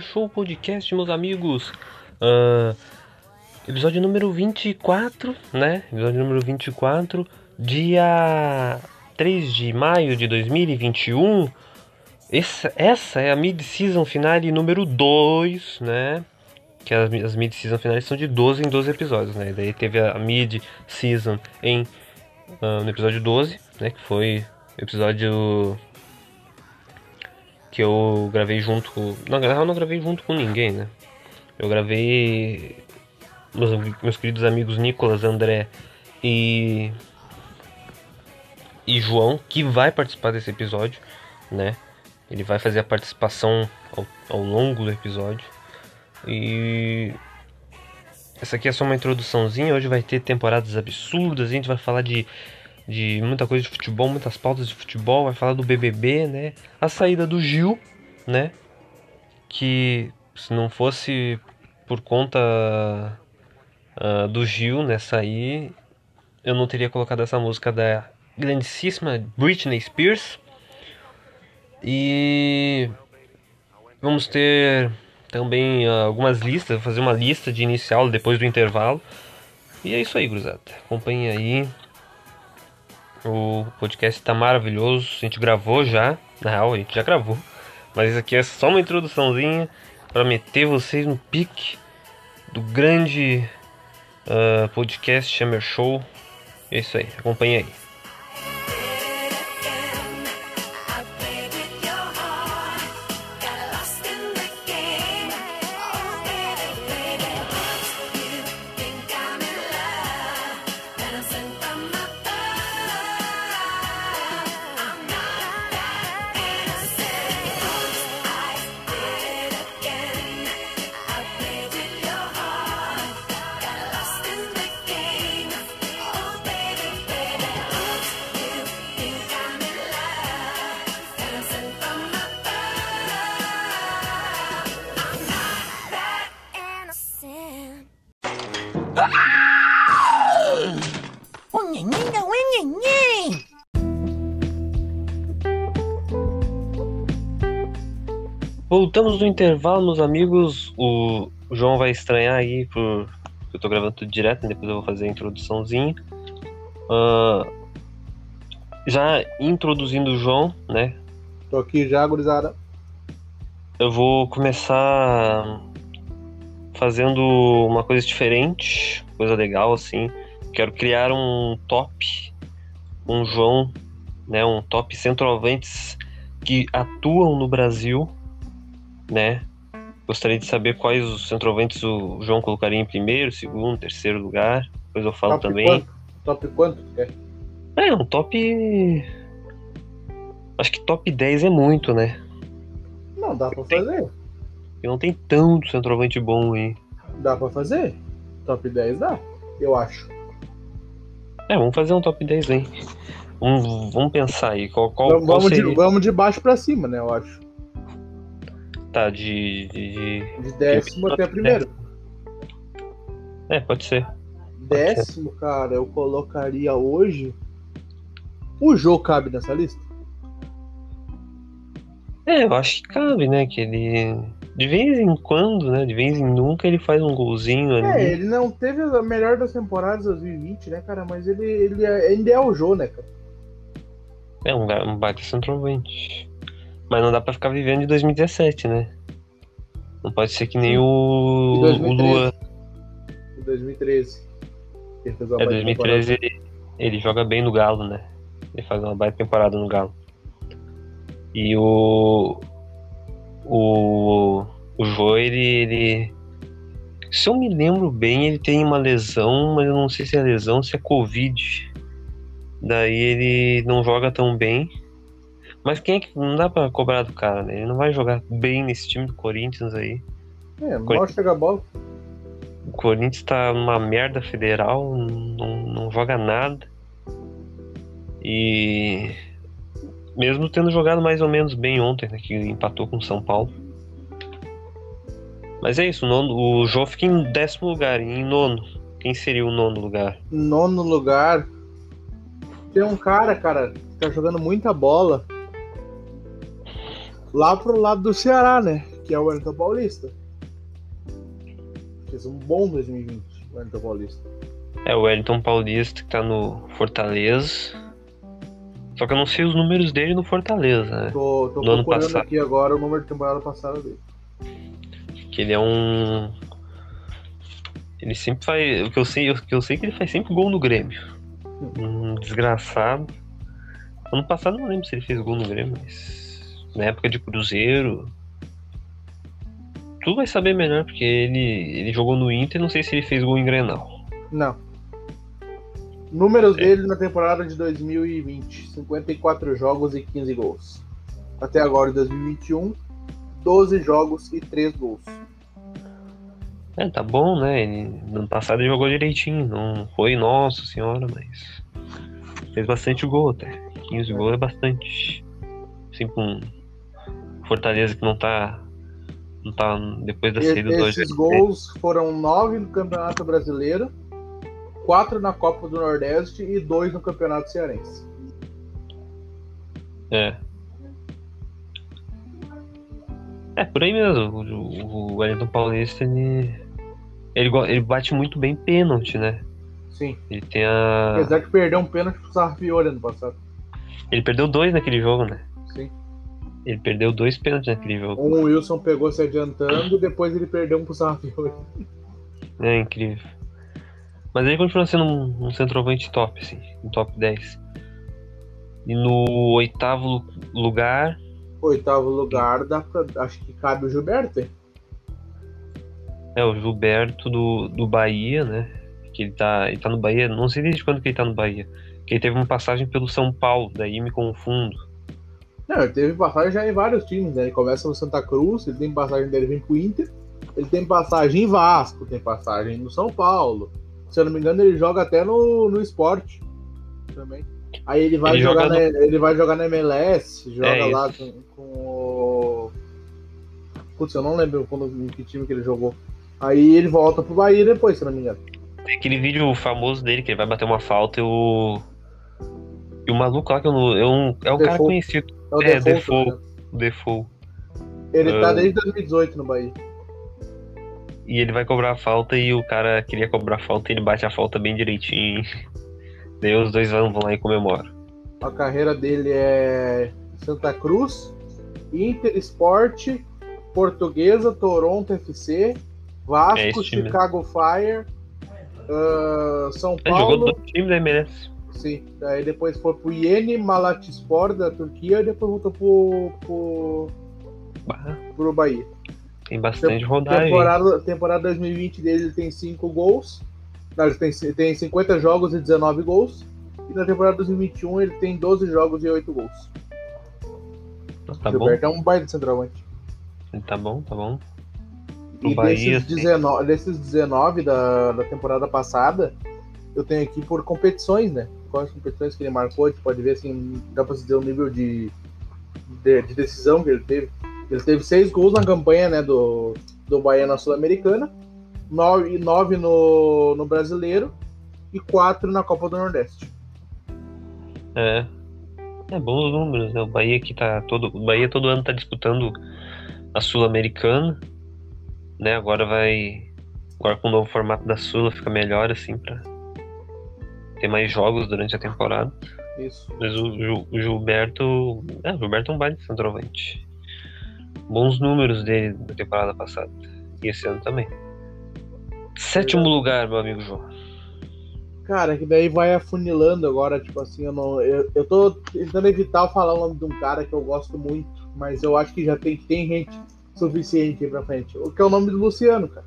Show Podcast, meus amigos. Ah, episódio número 24, né? Episódio número 24, dia 3 de maio de 2021. Essa, essa é a mid-season finale número 2, né? Que as, as mid-season finais são de 12 em 12 episódios, né? Daí teve a mid-season ah, no episódio 12, né? Que foi episódio que eu gravei junto. Na real, não gravei junto com ninguém, né? Eu gravei meus, meus queridos amigos Nicolas, André e. e João, que vai participar desse episódio, né? Ele vai fazer a participação ao, ao longo do episódio. E. Essa aqui é só uma introduçãozinha. Hoje vai ter temporadas absurdas. A gente vai falar de, de muita coisa de futebol, muitas pautas de futebol. Vai falar do BBB, né? A saída do Gil, né? Que se não fosse por conta ah, do Gil, né? Sair, eu não teria colocado essa música da grandíssima Britney Spears. E vamos ter também ah, algumas listas, fazer uma lista de inicial depois do intervalo. E é isso aí, gurizada. Acompanhe aí. O podcast tá maravilhoso. A gente gravou já. Na real, a gente já gravou. Mas isso aqui é só uma introduçãozinha para meter vocês no pique do grande ah, podcast Hammer Show. É isso aí. Acompanhe aí. Voltamos do intervalo, meus amigos. O João vai estranhar aí por eu tô gravando tudo direto, né? depois eu vou fazer a introduçãozinha. Ah, já introduzindo o João, né? Tô aqui já, gurizada. Eu vou começar fazendo uma coisa diferente, coisa legal assim. Quero criar um top, um João, né? Um top centroavantes que atuam no Brasil, né? Gostaria de saber quais os centroavantes o João colocaria em primeiro, segundo, terceiro lugar. Depois eu falo Top também. Quanto? Top quanto? quer? É, um top. Acho que top 10 é muito, né? Não, dá pra fazer. E não tem tanto centroavante bom aí. Dá pra fazer. Top 10 dá, eu acho. É, vamos fazer um top 10 aí. Vamos, vamos pensar aí. Qual, qual, vamos, qual de, vamos de baixo pra cima, né? Eu acho. Tá, de, de, de- De décimo até primeiro. É, pode ser. Décimo, cara, eu colocaria hoje. O jogo cabe nessa lista? É, eu acho que cabe, né? Que ele. De vez em quando, né? De vez em nunca ele faz um golzinho ali. É, ele não teve a melhor das temporadas 2020, né, cara? Mas ele, ele é- ainda é o Jô, né, cara? É um, um baita centroavante. Mas não dá pra ficar vivendo de 2017, né? Não pode ser que nem o, o 2013. Lua. Em 2013. Ele fez uma É, baita 2013 ele, ele joga bem no Galo, né? Ele faz uma baita temporada no Galo. E o. O. O Jô, ele, ele. Se eu me lembro bem, ele tem uma lesão, mas eu não sei se é lesão se é Covid. Daí ele não joga tão bem. Mas quem é que. Não dá pra cobrar do cara, né? Ele não vai jogar bem nesse time do Corinthians aí. É, mal chega a bola. O Corinthians tá numa merda federal, não, não joga nada. E mesmo tendo jogado mais ou menos bem ontem, né, que empatou com o São Paulo. Mas é isso, o, nono, o Jô fica em décimo lugar, em nono. Quem seria o nono lugar? Nono lugar. Tem um cara, cara, que tá jogando muita bola. Lá pro lado do Ceará, né? Que é o Wellington Paulista. Fez um bom 2020, o Wellington Paulista. É o Wellington Paulista, que tá no Fortaleza. Só que eu não sei os números dele no Fortaleza, né? Tô, tô No ano procurando passado. aqui agora o número de temporada passada dele. Que ele é um. Ele sempre faz. O que eu sei, o que eu sei é que ele faz sempre gol no Grêmio. Um desgraçado. Ano passado eu não lembro se ele fez gol no Grêmio, mas. Na época de Cruzeiro. Tu vai saber melhor, porque ele, ele jogou no Inter, não sei se ele fez gol em Grenal. Não. Números dele na temporada de 2020: 54 jogos e 15 gols. Até agora, em 2021, 12 jogos e 3 gols. É, tá bom, né? Ele, no ano passado ele jogou direitinho, não foi nossa senhora, mas. Fez bastante gol até. 15 gols é bastante. Assim, com Fortaleza que não tá. Não tá depois da saída do esses gols foram 9 no Campeonato Brasileiro, 4 na Copa do Nordeste e 2 no Campeonato Cearense. É. É, por aí mesmo. O, o Wellington Paulista, ele. Ele, ele bate muito bem pênalti, né? Sim. Ele tem a. Apesar que perdeu um pênalti pro Sarfiore ano passado. Ele perdeu dois naquele jogo, né? Sim. Ele perdeu dois pênaltis naquele jogo. Um Wilson pegou se adiantando e depois ele perdeu um pro Sarfiore. É incrível. Mas ele continua sendo um, um centroavante top, assim, um top 10. E no oitavo lu- lugar, Oitavo lugar, dá pra, acho que cabe o Gilberto, hein? é o Gilberto do, do Bahia, né? Que ele tá, ele tá no Bahia, não sei desde quando que ele tá no Bahia. Que ele teve uma passagem pelo São Paulo, daí me confundo. Não, ele teve passagem já em vários times, né? Ele começa no Santa Cruz, ele tem passagem dele vem pro Inter, ele tem passagem em Vasco, tem passagem no São Paulo. Se eu não me engano, ele joga até no, no esporte também. Aí ele vai Ele jogar joga na, ele vai jogar na MLS, joga É lá com, com o. Putz, eu não lembro quando, em que time que ele jogou. Aí ele volta pro Bahia depois, se eu não me engano. Tem aquele vídeo famoso dele que ele vai bater uma falta e o. E o maluco lá que eu não. É um, é um cara conhecido, É o É, Default, Default. né? Default. Ele tá Ah. desde 2018 no Bahia. E ele vai cobrar a falta e o cara queria cobrar a falta e ele bate a falta bem direitinho. Daí os dois vão, vão lá e comemoram. A carreira dele é Santa Cruz, Inter Sport, Portuguesa, Toronto FC, É Vasco, time. Chicago Fire, ah, São Ele jogou Paulo. dois times da MLS. Sim, daí depois foi pro Yeni Malatyaspor da Turquia e depois voltou pro, pro, Bah, pro Bahia. tem bastante rodagem. Temporada, temporada 2020 dele ele tem 5 gols. Não, ele tem, tem 50 jogos e 19 gols. E na temporada 2021 ele tem 12 jogos e 8 gols. Tá o bom, Gilberto é um baita centroavante. tá bom, tá bom. E Bahia, desses sim. 19, desses 19 da, da temporada passada, eu tenho aqui por competições, né? Quais competições que ele marcou, a gente pode ver assim, dá pra se dizer o nível de, de, de decisão que ele teve. Ele teve seis gols na campanha né, do, do Bahia na Sul-Americana, nove, nove no, no Brasileiro e quatro na Copa do Nordeste. É. É bons números, né? O Bahia que tá todo. O Bahia todo ano tá disputando a Sul-Americana. Né? Agora vai. Agora com o novo formato da Sula fica melhor, assim, pra ter mais jogos durante a temporada. Isso. Mas o, o Gilberto. É, o Gilberto é um baita centroavante. Bons números dele na temporada passada. E esse ano também. Sétimo lugar, meu amigo João. Cara, que daí vai afunilando agora, tipo assim, eu não. Eu, eu tô tentando evitar falar o nome de um cara que eu gosto muito, mas eu acho que já tem, tem gente suficiente aí pra frente. O que é o nome do Luciano, cara.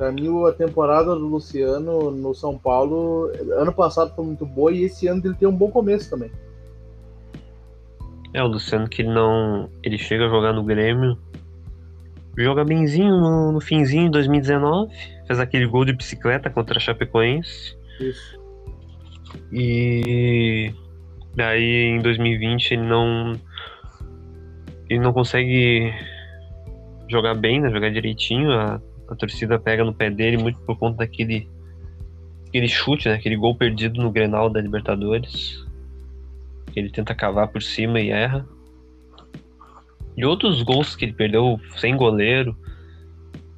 Pra mim, a temporada do Luciano no São Paulo, ano passado foi muito boa e esse ano ele tem um bom começo também. É, o Luciano que ele não. Ele chega a jogar no Grêmio. Joga benzinho no, no finzinho de 2019. Fez aquele gol de bicicleta contra a Chapecoense. Isso. E daí em 2020 ele não ele não consegue jogar bem, né? Jogar direitinho. A, a torcida pega no pé dele muito por conta daquele aquele chute, né? Aquele gol perdido no Grenal da Libertadores. Ele tenta cavar por cima e erra. E outros gols que ele perdeu sem goleiro.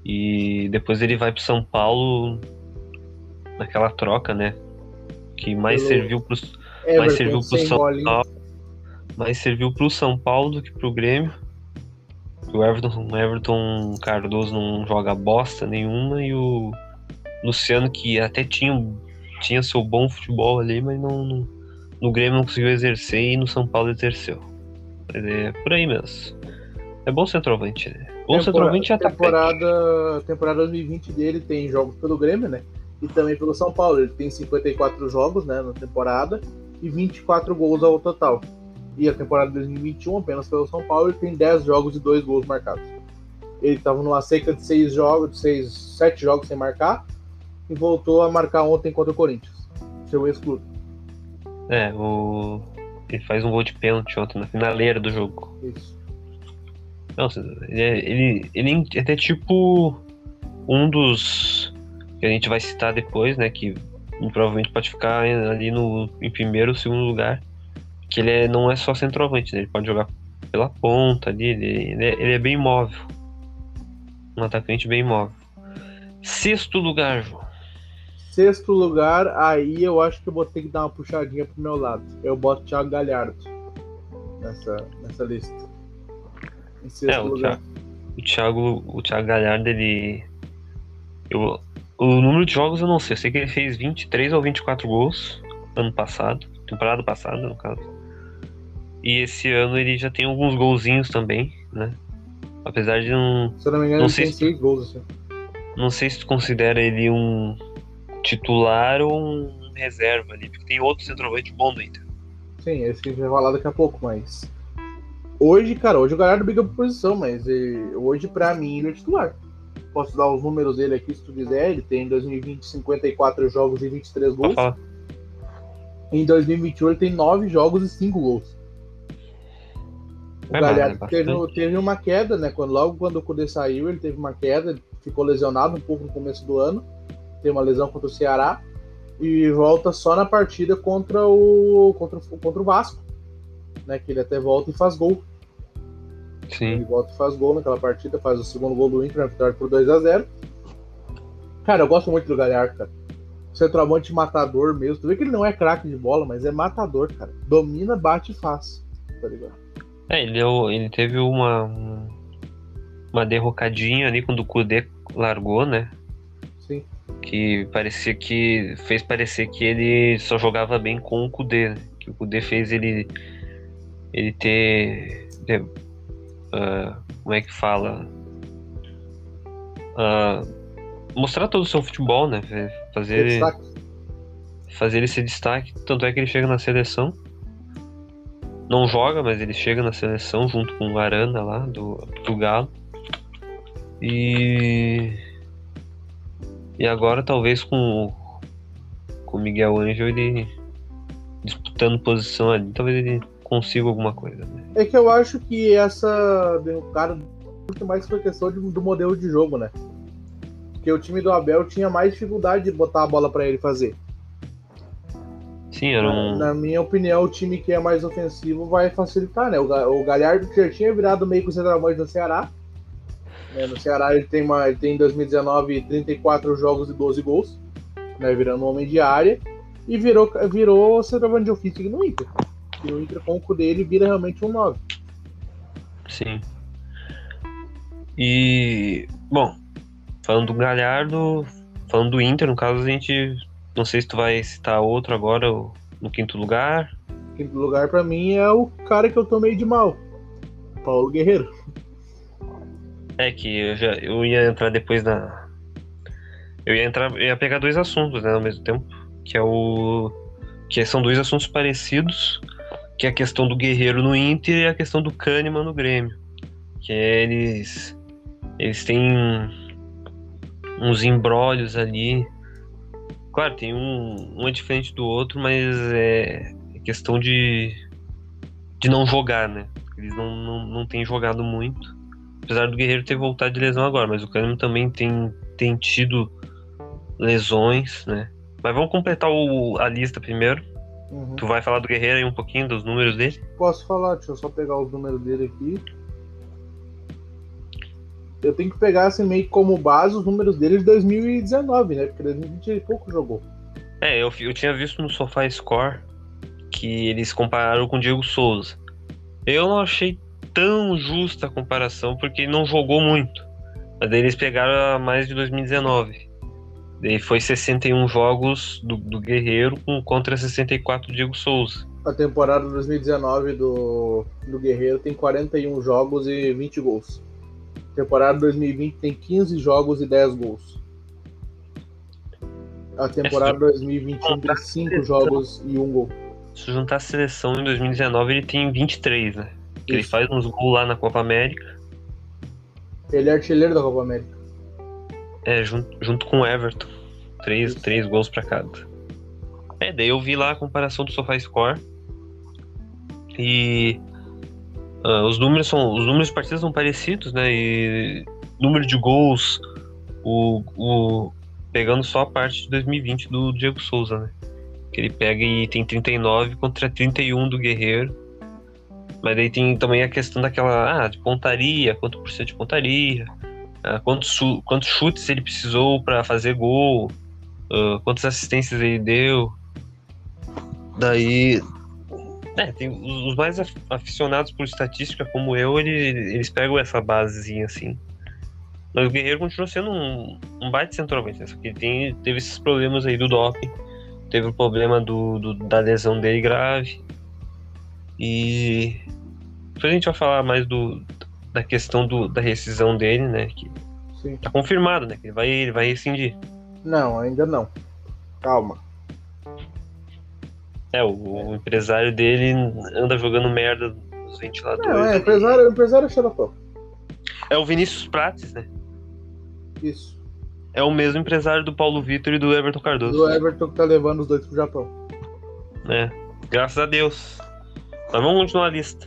E depois ele vai pro São Paulo naquela troca, né? Que mais Pelo serviu pro, Everton, mais serviu pro São. Paulo. Mais serviu pro São Paulo do que pro Grêmio. O Everton, Everton Cardoso não joga bosta nenhuma e o Luciano que até tinha, tinha seu bom futebol ali, mas não, não- no Grêmio não conseguiu exercer e no São Paulo exerceu. Mas é por aí mesmo. É bom centroavante, né? Bom centroavante é temporada, temporada 2020 dele tem jogos pelo Grêmio, né? E também pelo São Paulo. Ele tem 54 jogos, né, na temporada e 24 gols ao total. E a temporada de 2021, apenas pelo São Paulo, ele tem 10 jogos e 2 gols marcados. Ele estava numa seca de 6 jogos, de 6, 7 jogos sem marcar e voltou a marcar ontem contra o Corinthians. Seu ex-clube. É, o... ele faz um gol de pênalti ontem na finaleira do jogo. Isso. Nossa, ele, é- ele, ele é até tipo um dos que a gente vai citar depois, né? Que provavelmente pode ficar ali no, em primeiro ou segundo lugar. Que ele é- não é só centroavante, né? Ele pode jogar pela ponta ali, ele, ele é, ele é bem móvel. Um atacante bem móvel. Sexto lugar, João. Sexto lugar, aí eu acho que eu vou ter que dar uma puxadinha pro meu lado. Eu boto Thiago Galhardo nessa, nessa lista. Em sexto É, o lugar. Thiago, o Thiago, o Thiago Galhardo, ele. Eu, o número de jogos eu não sei. Eu sei que ele fez 23 ou 24 gols ano passado. Temporada passada, no caso. E esse ano ele já tem alguns golzinhos também, né? Apesar de não. Se eu não me engano, Não ele sei tem se- seis gols. Assim. Não sei se tu considera ele um titular ou um reserva ali. Porque tem outro centroavante bom do Inter. Sim, esse que a gente vai falar daqui a pouco, mas. Hoje, cara, hoje o Galhardo briga por posição, mas eh, hoje, pra mim, ele é titular. Posso dar os números dele aqui se tu quiser. Ele tem em 2020 54 jogos e 23 Pode gols. Em 2021 ele tem 9 jogos e 5 gols. O É, Galhardo mas é teve, teve uma queda, né? Quando, logo quando o Kudê saiu, ele teve uma queda, ficou lesionado um pouco no começo do ano. Tem uma lesão contra o Ceará. E volta só na partida contra o, contra, contra o Vasco. Né, que ele até volta e faz gol. Ele Sim. volta e faz gol naquela partida, faz o segundo gol do Inter na vitória por 2 a 0 Cara, eu gosto muito do Galhardo, cara. Centroavante matador mesmo. Tu vê que ele não é craque de bola, mas é matador, cara. Domina, bate e faz. Tá ligado? É, ele, deu- ele teve uma, uma derrocadinha ali quando o Kudê largou, né? Sim. Que parecia que. fez parecer que ele só jogava bem com o Kudê, né? Que o Kudê fez ele. ele ter. ter, ah, como é que fala? Ah, mostrar todo o seu futebol, né? Fazer Destaque. fazer ele ser destaque. Tanto é que ele chega na seleção. Não joga, mas ele chega na seleção junto com o Arana lá, do, do Galo. E. E agora talvez com, com o Miguel Angel ele disputando posição ali, talvez ele consiga alguma coisa. Né? É que eu acho que essa derrocada muito mais foi questão de- do modelo de jogo, né? Porque o time do Abel tinha mais dificuldade de botar a bola pra ele fazer. Sim, era um. Na minha opinião, o time que é mais ofensivo vai facilitar, né? O, Ga- o Galhardo que já tinha virado meio que o centroavante do Ceará. né? No Ceará ele tem, uma, ele tem em 2019 34 jogos e 12 gols, né? Virando um homem de área. e virou, virou centroavante de ofício no Inter. E o Inter com o dele vira realmente um 9. Sim. E. Bom, falando do Galhardo, falando do Inter, no caso, a gente. Não sei se tu vai citar outro agora no quinto lugar. Quinto lugar pra mim é o cara que eu tomei de mal. Paulo Guerreiro. É que eu, já, eu ia entrar depois da. Eu ia entrar. Eu ia pegar dois assuntos, né, ao mesmo tempo. Que é o. Que são dois assuntos parecidos. Que é a questão do Guerreiro no Inter e a questão do Kahneman no Grêmio. Que é eles. Eles têm uns embrólios ali. Claro, tem um. Um é diferente do outro, mas é é questão de. De não jogar, né? Eles não, não, não têm jogado muito. Apesar do Guerreiro ter voltado de lesão agora, mas o Kahneman também tem, tem tido lesões, né? Mas vamos completar o- a lista primeiro. Uhum. Tu vai falar do Guerreiro aí um pouquinho, dos números dele? Posso falar, deixa eu só pegar os números dele aqui. Eu tenho que pegar assim meio como base os números dele de 2019, né? Porque 2020 ele pouco jogou. É, eu, eu tinha visto no Sofá Score que eles compararam com o Diego Souza. Eu não achei tão justa a comparação, porque ele não jogou muito. Mas daí eles pegaram a mais de 2019. Daí foi 61 jogos do, do Guerreiro com, contra 64 do Diego Souza. A temporada 2019 do, do Guerreiro tem 41 jogos e 20 gols. Temporada 2020 tem 15 jogos e 10 gols. A temporada 2021 tem 5 jogos e 1 gol. Se juntar a seleção em 2019, ele tem 23, né? Que ele faz uns gols lá na Copa América. Ele é artilheiro da Copa América. É, junto, junto com o Everton. Três, Isso. três gols pra cada. É, daí eu vi lá a comparação do SofaScore. E ah, os números são. Os números de partidas são parecidos, né? E número de gols, o, o, pegando só a parte de 2020 do Diego Souza, né? Que ele pega e tem 39 contra 31 do Guerreiro. Mas daí tem também a questão daquela. Ah, de pontaria, quanto por cento de pontaria. Ah, quantos, quantos chutes ele precisou para fazer gol, ah, quantas assistências ele deu. Daí. É, tem os mais af- aficionados por estatística, como eu, ele- eles pegam essa basezinha assim. Mas o Guerreiro continua sendo um, um baita centroavante, né? Só que tem, teve esses problemas aí do doping, teve o problema do, do- da lesão dele grave. E. Depois a gente vai falar mais do, da questão do, da rescisão dele, né? Que Sim. tá confirmado, né? Que ele vai, ele vai rescindir. Não, ainda não. Calma. É, o, o empresário dele anda jogando merda nos ventiladores. É, ali. empresário, empresário é xaropão. É o Vinícius Prates, né? Isso. É o mesmo empresário do Paulo Vitor e do Everton Cardoso. Do Everton que tá levando os dois pro Japão. né? Graças a Deus. Mas vamos continuar a lista.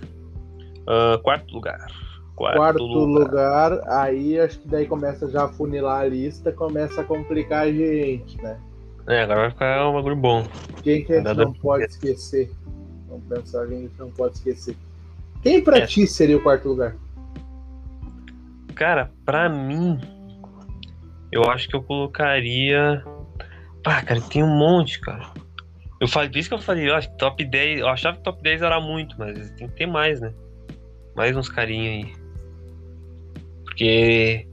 Ah, quarto lugar. Quarto, Quarto lugar. lugar, aí acho que daí começa já a funilar a lista, começa a complicar a gente, né? É, agora vai ficar um bagulho bom. Quem que a gente não pode esquecer? Vamos pensar quem a gente não pode esquecer. Quem pra É. ti seria o quarto lugar? Cara, pra mim, eu acho que eu colocaria. Pá, cara, tem um monte, cara. Eu falei, por isso que eu falei, eu acho que top 10. Eu achava que top 10 era muito, mas tem que ter mais, né? Mais uns carinha aí. Porque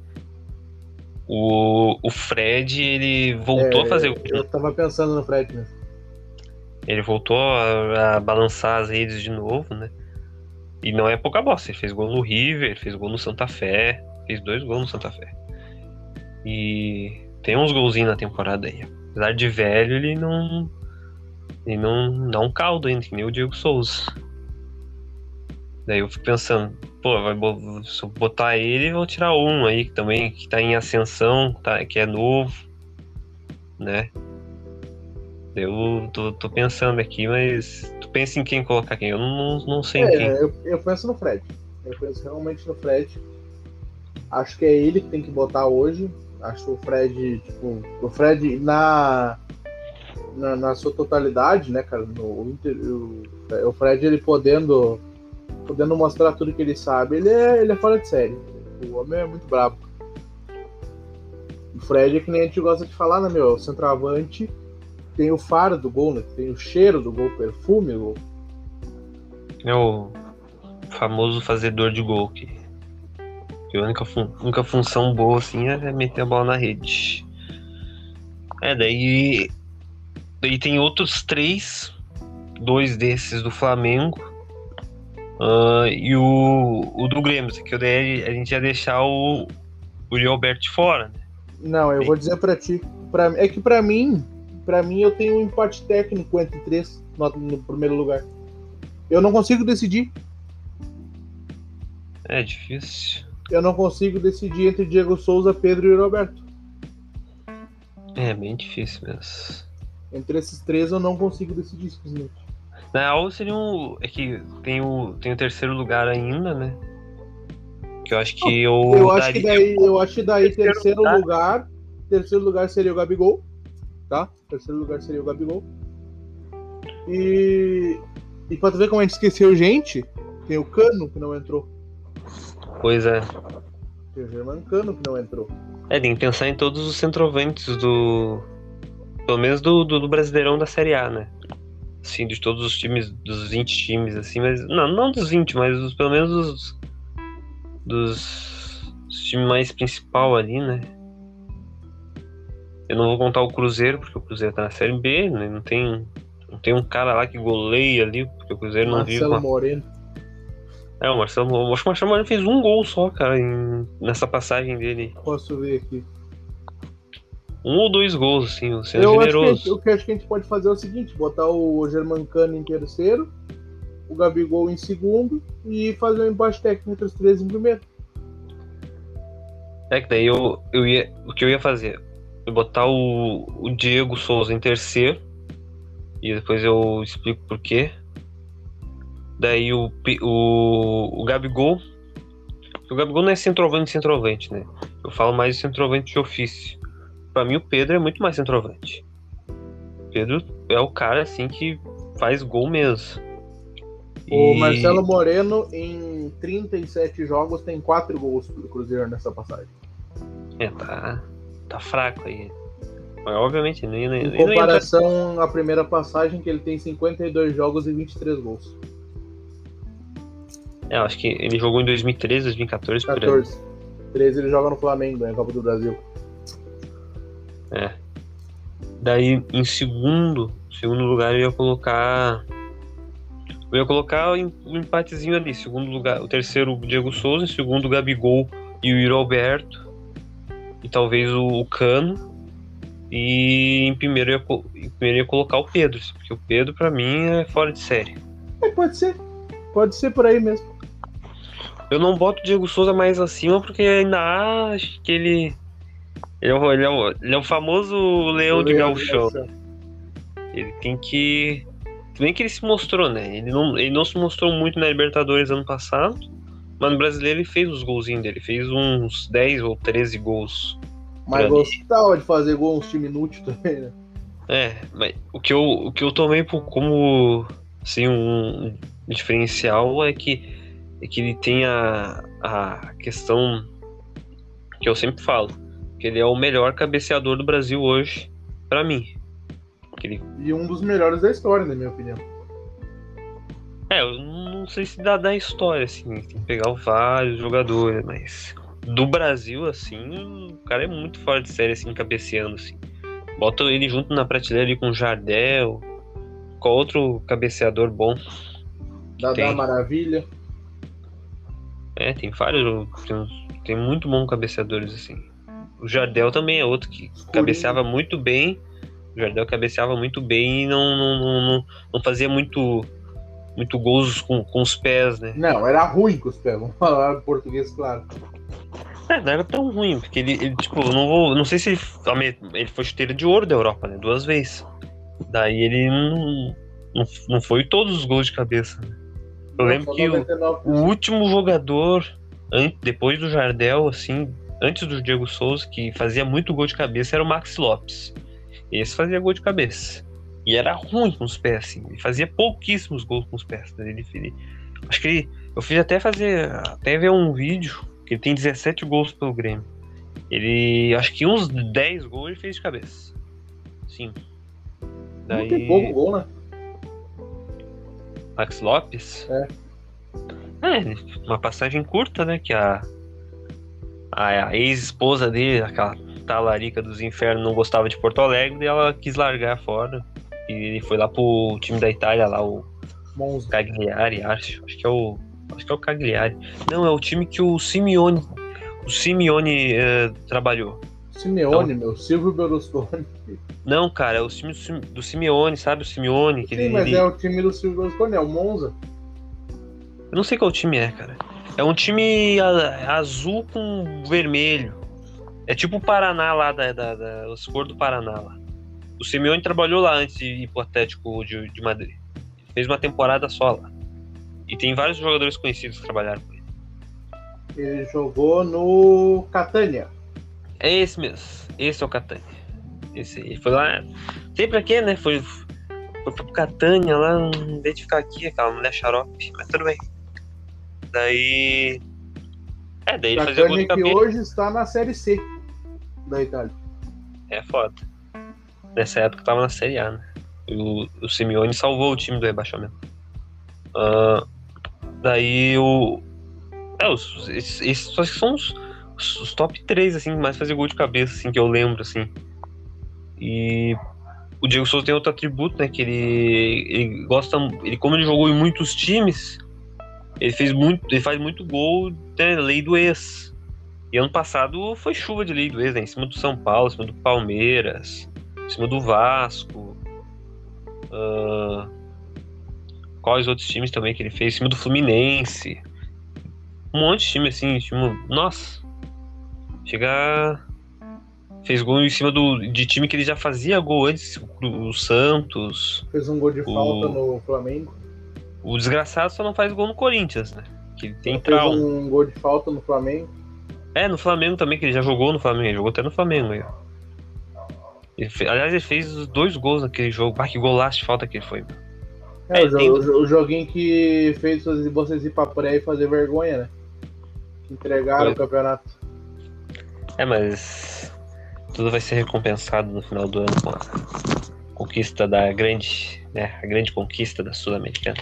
o, o Fred, ele voltou É, a fazer. Eu tava pensando no Fred mesmo. Ele voltou a, a balançar as redes de novo, né? E não é pouca bosta. Ele fez gol no River, fez gol no Santa Fé, fez dois gols no Santa Fé. E tem uns golzinhos na temporada aí. Apesar de velho, ele não. Ele não dá um caldo ainda, que nem o Diego Souza. Daí eu fico pensando, pô, vai, se eu botar ele, vou tirar um aí que também que tá em ascensão, tá, que é novo, né? Eu tô, tô pensando aqui, mas tu pensa em quem colocar quem? Eu não, não, não sei em quem. É, eu, eu penso no Fred. Eu penso realmente no Fred. Acho que é ele que tem que botar hoje. Acho o Fred, tipo, o Fred na, na, na sua totalidade, né, cara? No, o, o, o Fred, ele podendo, podendo mostrar tudo que ele sabe, ele é, ele é fora de série. O homem é muito brabo. O Fred é que nem a gente gosta de falar, né, meu? O centroavante tem o faro do gol, né? Tem o cheiro do gol, o perfume do gol. É o famoso fazedor de gol que, que a única, fun- única função boa assim é meter a bola na rede. É, daí. Daí tem outros três, dois desses do Flamengo. Ah, e o, o do Grêmio, que daí a gente ia deixar o, o Yuri Alberto fora, né? Não, eu vou dizer pra ti. Pra, é que pra mim, pra mim eu tenho um empate técnico entre três no, no primeiro lugar. Eu não consigo decidir. É difícil. Eu não consigo decidir entre Diego Souza, Pedro e Roberto. É bem difícil mesmo. Entre esses três eu não consigo decidir simplesmente. Na real seria um. É que tem o, tem o terceiro lugar ainda, né? Que eu acho que eu. Eu acho que daí, eu acho que daí Terceiro terceiro lugar. lugar, terceiro lugar seria o Gabigol, tá? Terceiro lugar seria o Gabigol. E e pra tu ver como a gente esqueceu gente, tem o Cano que não entrou. Pois é. Tem o German Cano que não entrou. É, tem que pensar em todos os centroavantes do. Pelo menos do, do, do Brasileirão da Série A, né? Assim, de todos os times, dos 20 times, assim, mas. Não, não dos 20, mas dos, pelo menos dos. Dos. dos times mais principal ali, né? Eu não vou contar o Cruzeiro, porque o Cruzeiro tá na Série B, né? Não tem. Não tem um cara lá que goleia ali, porque o Cruzeiro não vive Marcelo Moreno. É, o Marcelo, acho que o Marcelo Moreno fez um gol só, cara, em- nessa passagem dele. Posso ver aqui. Um ou dois gols, assim, Eu acho, generoso. que, o que eu acho que a gente pode fazer é o seguinte: botar o Germancano em terceiro, o Gabigol em segundo e fazer um empate técnico entre os três em primeiro. É que daí eu, eu ia. O que eu ia fazer? Eu botar o, o Diego Souza em terceiro. E depois eu explico por quê. Daí o, o, o Gabigol. O Gabigol não é centroavante centroavante, né? Eu falo mais de centroavante de ofício. Pra mim o Pedro é muito mais centroavante. O Pedro é o cara assim que faz gol mesmo. O E- Marcelo Moreno, em 37 jogos, tem 4 gols pro Cruzeiro nessa passagem. É, tá, tá fraco aí. Mas obviamente, nem, Em não entrar- comparação à primeira passagem, que ele tem 52 jogos e 23 gols. É, eu acho que ele jogou em 2013, 2014, por aí. 14. 13 ele joga no Flamengo, na Copa do Brasil. É. Daí, em segundo, segundo lugar, eu ia colocar. Eu ia colocar o empatezinho ali. Segundo lugar, o terceiro, o Diego Souza. Em segundo, o Gabigol e o Yuri Alberto. E talvez o, o Cano. E em primeiro, eu ia, em primeiro eu ia colocar o Pedro. Porque o Pedro, pra mim, é fora de série. É, pode ser. Pode ser por aí mesmo. Eu não boto o Diego Souza mais acima porque ainda acho que ele. Ele é o, ele é ele é famoso leão de galchão. Ele tem que. Bem que ele se mostrou, né? Ele não, ele não se mostrou muito na Libertadores ano passado. Mas no brasileiro ele fez os golzinhos dele. Fez uns 10 ou 13 gols. Mas gostava de fazer gol uns time inútil também, né? É, mas o que eu, o que eu tomei por- como assim, um diferencial é que, é que ele tem a, a questão que eu sempre falo. Que ele é o melhor cabeceador do Brasil hoje, pra mim. Ele E um dos melhores da história, na minha opinião. É, eu não sei se dá da história, assim, tem que pegar vários jogadores, mas do Brasil, assim, o cara é muito fora de série, assim, cabeceando, assim. Bota ele junto na prateleira ali com o Jardel, com outro cabeceador bom. Dadá Tem. Maravilha. É, tem vários, tem, tem muito bons cabeceadores, assim. O Jardel também é outro que cabeceava muito bem. O Jardel cabeceava muito bem e não, não, não, não, fazia muito, muito gols com, com os pés, né? Não, era ruim com os pés. Vamos falar português, claro. É, não era tão ruim, porque ele, ele, tipo, não vou. Não sei se ele, ele foi chuteiro de ouro da Europa, né? Duas vezes. Daí ele não, não, não foi todos os gols de cabeça. né? Eu lembro que o, 99%. o último jogador, an- depois do Jardel, assim, antes do Diego Souza, que fazia muito gol de cabeça, era o Max Lopes. Esse fazia gol de cabeça. E era ruim com os pés, assim. Ele fazia pouquíssimos gols com os pés. né? Ele, ele- acho que ele, eu fiz até fazer. Até ver um vídeo que ele tem 17 gols pelo Grêmio. Ele. Acho que uns 10 gols ele fez de cabeça. Sim. Não Daí, tem pouco gol, né? Max Lopes. É. É, uma passagem curta, né? Que a, a, a ex-esposa dele, aquela talarica dos infernos, não gostava de Porto Alegre e ela quis largar fora. E ele foi lá pro time da Itália, lá, o Monza. Cagliari, acho. Acho que é o. Acho que é o Cagliari. Não, é o time que o Simeone. O Simeone eh, trabalhou. Simeone, meu. Silvio Berlusconi. Não, cara, é o time do Simeone, sabe? O Simeone. Que Sim, ele, mas ele- é o time do Silvio Berlusconi, é o Monza. Eu não sei qual time é, cara. É um time azul com vermelho. É tipo o Paraná lá, da, da, da, os cor do Paraná lá. O Simeone trabalhou lá antes de Atlético de, de Madrid. Fez uma temporada só lá. E tem vários jogadores conhecidos que trabalharam com ele. Ele jogou no Catania. É esse mesmo. Esse é o Catania. Esse aí. Foi lá. Sei pra quê, né? Foi, foi pro Catania lá, não veio de ficar aqui, aquela mulher xarope. Mas tudo bem. Daí. É, daí ele fazia gol de Catania que cabeça. hoje está na Série C da Itália. É foda. Nessa época tava na Série A, né? O, o Simeone salvou o time do rebaixamento. Ah, daí o. É, os, esses, esses são os, os, os top 3, assim, mais fazer gol de cabeça, assim, que eu lembro, assim. E o Diego Souza tem outro atributo, né? Que ele, ele gosta. Ele, como ele jogou em muitos times, ele fez muito. Ele faz muito gol, né, lei do ex. E ano passado foi chuva de lei do ex, né? Em cima do São Paulo, em cima do Palmeiras, em cima do Vasco. ah, quais outros times também que ele fez? Em cima do Fluminense. Um monte de time assim, time, nossa. Chegar. Fez gol em cima do, de time que ele já fazia gol antes, o, o Santos. Fez um gol de O- falta no Flamengo. O desgraçado só não faz gol no Corinthians, né? Que ele tem Fez trauma. um gol de falta no Flamengo. É, no Flamengo também, que ele já jogou no Flamengo, ele jogou até no Flamengo aí. Ele fe- Aliás, ele fez os dois gols naquele jogo. Ah, que golaço de falta que ele foi. É, É, o, tem- o jo- o joguinho que fez vocês ir pra pré e fazer vergonha, né? Entregaram Foi. o campeonato. É, mas tudo vai ser recompensado no final do ano com a conquista da grande, né, a grande conquista da Sul-Americana.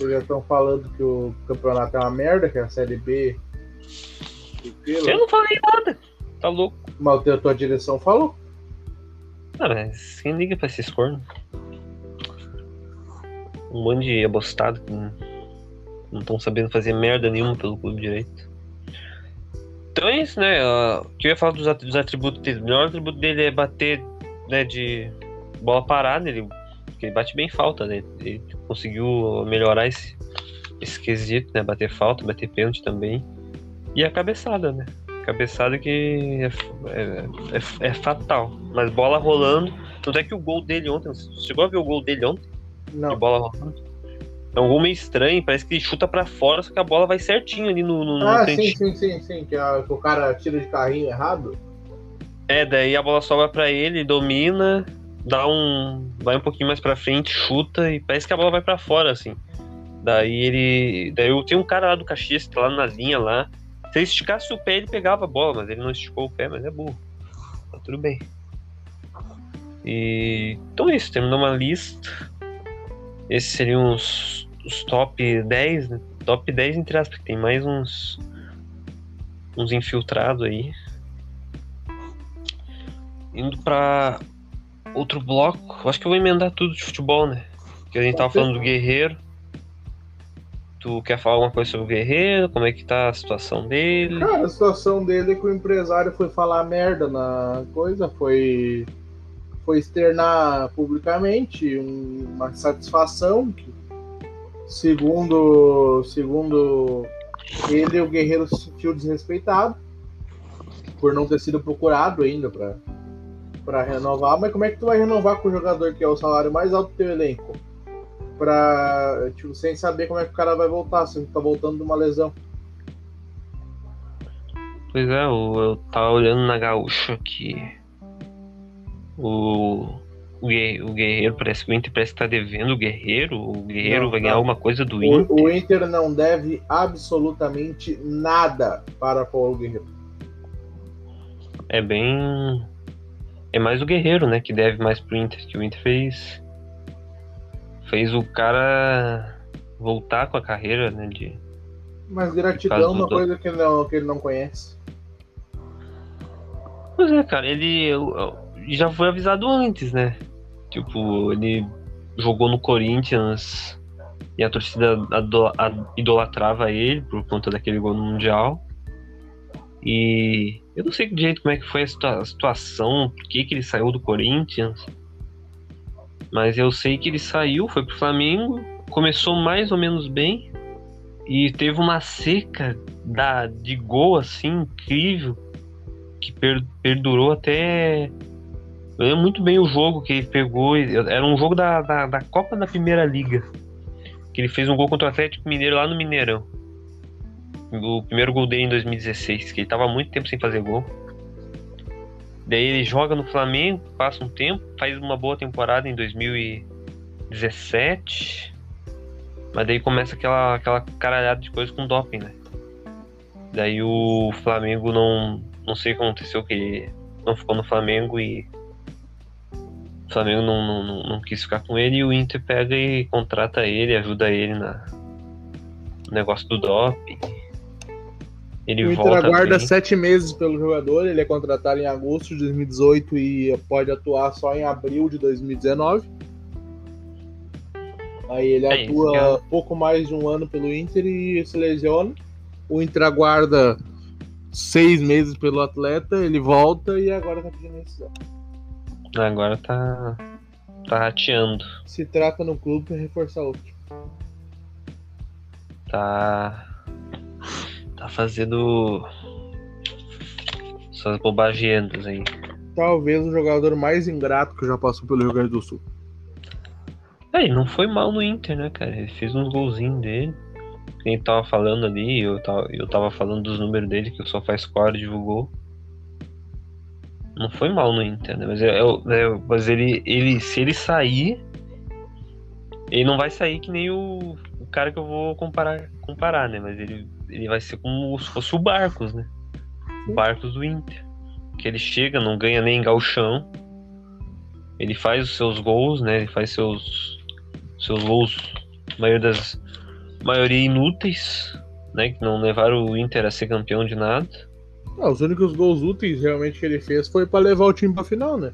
Vocês já estão falando que o campeonato é uma merda, que é a Série B. Eu não falei nada. Tá louco. Mas teu- tua direção falou. Ah, mas quem liga pra esses cornos? Um monte de abostado que não- estão sabendo fazer merda nenhuma pelo clube direito. Então é isso, né? Ah, O que eu ia falar dos atributos dele. O melhor atributo dele é bater né, de bola parada. Ele, porque ele bate bem falta, né? Ele conseguiu melhorar esse, esse quesito, né? Bater falta, bater pênalti também. E a cabeçada, né? Cabeçada que é, é, é- é fatal. Mas bola rolando. Tanto é que o gol dele ontem. Você chegou a ver o gol dele ontem? De Não. bola rolando? É um gol meio estranho, parece que ele chuta pra fora, só que a bola vai certinho ali no, no, no Ah, sim, cantinho. sim, sim, sim. Que, a- que o cara tira de carrinho errado. É, daí a bola sobra pra ele, domina, dá um. vai um pouquinho mais pra frente, chuta e parece que a bola vai pra fora, assim. Daí ele. Daí eu tenho um cara lá do Caxias que tá lá na linha lá. Se ele esticasse o pé, ele pegava a bola, mas ele não esticou o pé, mas é burro. Tá tudo bem. E. Então é isso, terminou uma lista. Esses seriam os, os top 10, né? Top 10 entre aspas, porque tem mais uns. uns infiltrados aí. Indo pra outro bloco, acho que eu vou emendar tudo de futebol, né? Que a gente tava falando do Guerreiro. Tu quer falar alguma coisa sobre o Guerreiro? Como é que tá a situação dele? Cara, a situação dele é que o empresário foi falar merda na coisa, foi, foi externar publicamente um- uma satisfação que, segundo, segundo ele, o Guerreiro se sentiu desrespeitado por não ter sido procurado ainda para para renovar. Mas como é que tu vai renovar com o jogador que é o salário mais alto do teu elenco? Pra, tipo, sem saber como é que o cara vai voltar, se ele tá voltando de uma lesão. Pois é, eu, eu tava olhando na gaúcha que o, o, o Guerreiro parece que o Inter parece que tá devendo o Guerreiro. O Guerreiro Não, vai ganhar alguma coisa do O, Inter. o Inter não deve absolutamente nada para Paulo Guerreiro. É bem. É mais o Guerreiro, né? Que deve mais pro Inter, que o Inter fez. fez o cara voltar com a carreira, né? De... Mas gratidão é uma do- coisa que, não, que ele não conhece. Pois é, cara, ele eu- eu- já foi avisado antes, né? Tipo, ele jogou no Corinthians e a torcida ado- a- idolatrava ele por conta daquele gol no Mundial. E eu não sei direito como é que foi a, situa- situação, por que, que ele saiu do Corinthians. Mas eu sei que ele saiu, foi pro Flamengo, começou mais ou menos bem e teve uma seca da, de gol assim incrível que per- perdurou até. Eu lembro muito bem o jogo que ele pegou. Era um jogo da, da, da Copa da Primeira Liga. Que ele fez um gol contra o Atlético Mineiro lá no Mineirão. O primeiro gol dele em 2016, que ele tava muito tempo sem fazer gol. Daí ele joga no Flamengo, passa um tempo, faz uma boa temporada em 2017. Mas daí começa aquela, aquela caralhada de coisa com doping, né? Daí o Flamengo não. Não sei o que aconteceu, que ele não ficou no Flamengo e. O Flamengo não, não, não, não quis ficar com ele e o Inter pega e contrata ele, ajuda ele na, no negócio do doping. Ele o Inter aguarda bem. sete meses pelo jogador, ele é contratado em agosto de 2018 e pode atuar só em abril de 2019. Aí ele É isso, atua cara. pouco mais de um ano pelo Inter e se lesiona. O Inter aguarda seis meses pelo atleta, ele volta e agora tá pedindo rescisão. Agora tá. tá rateando. Se trata no clube para reforçar outro. Tá. Tá fazendo. Suas bobagendas aí. Talvez o jogador mais ingrato que já passou pelo Rio Grande do Sul. É, ele não foi mal no Inter, né, cara? Ele fez uns golzinhos dele. Quem tava falando ali, eu tava, eu tava falando dos números dele, que o SofaScore divulgou. Não foi mal no Inter, né? Mas, eu, eu- eu- mas ele, ele, se ele sair, ele não vai sair que nem o, o cara que eu vou comparar, comparar, né? Mas ele, ele vai ser como se fosse o Barcos, né? O Barcos do Inter. Que ele chega, não ganha nem gauchão. Ele faz os seus gols, né? Ele faz seus, seus gols, a maioria das maioria inúteis, né? Que não levaram o Inter a ser campeão de nada. Ah, os únicos gols úteis realmente que ele fez foi para levar o time pra final, né?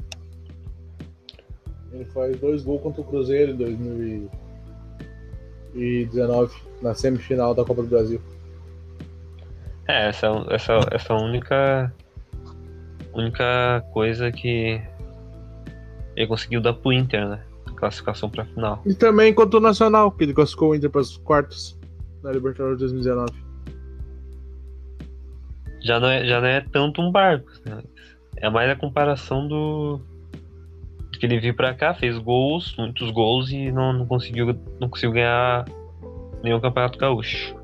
Ele faz dois gols contra o Cruzeiro em 2019, na semifinal da Copa do Brasil. É, essa, essa, essa única única coisa que ele conseguiu dar pro Inter, né? Classificação pra final. E também contra o Nacional, que ele classificou o Inter para as quartas da Libertadores 2019. Já não é, já não é tanto um barco, né? É mais a comparação do que ele veio pra cá, fez gols, muitos gols e não, não conseguiu não conseguiu ganhar nenhum campeonato gaúcho.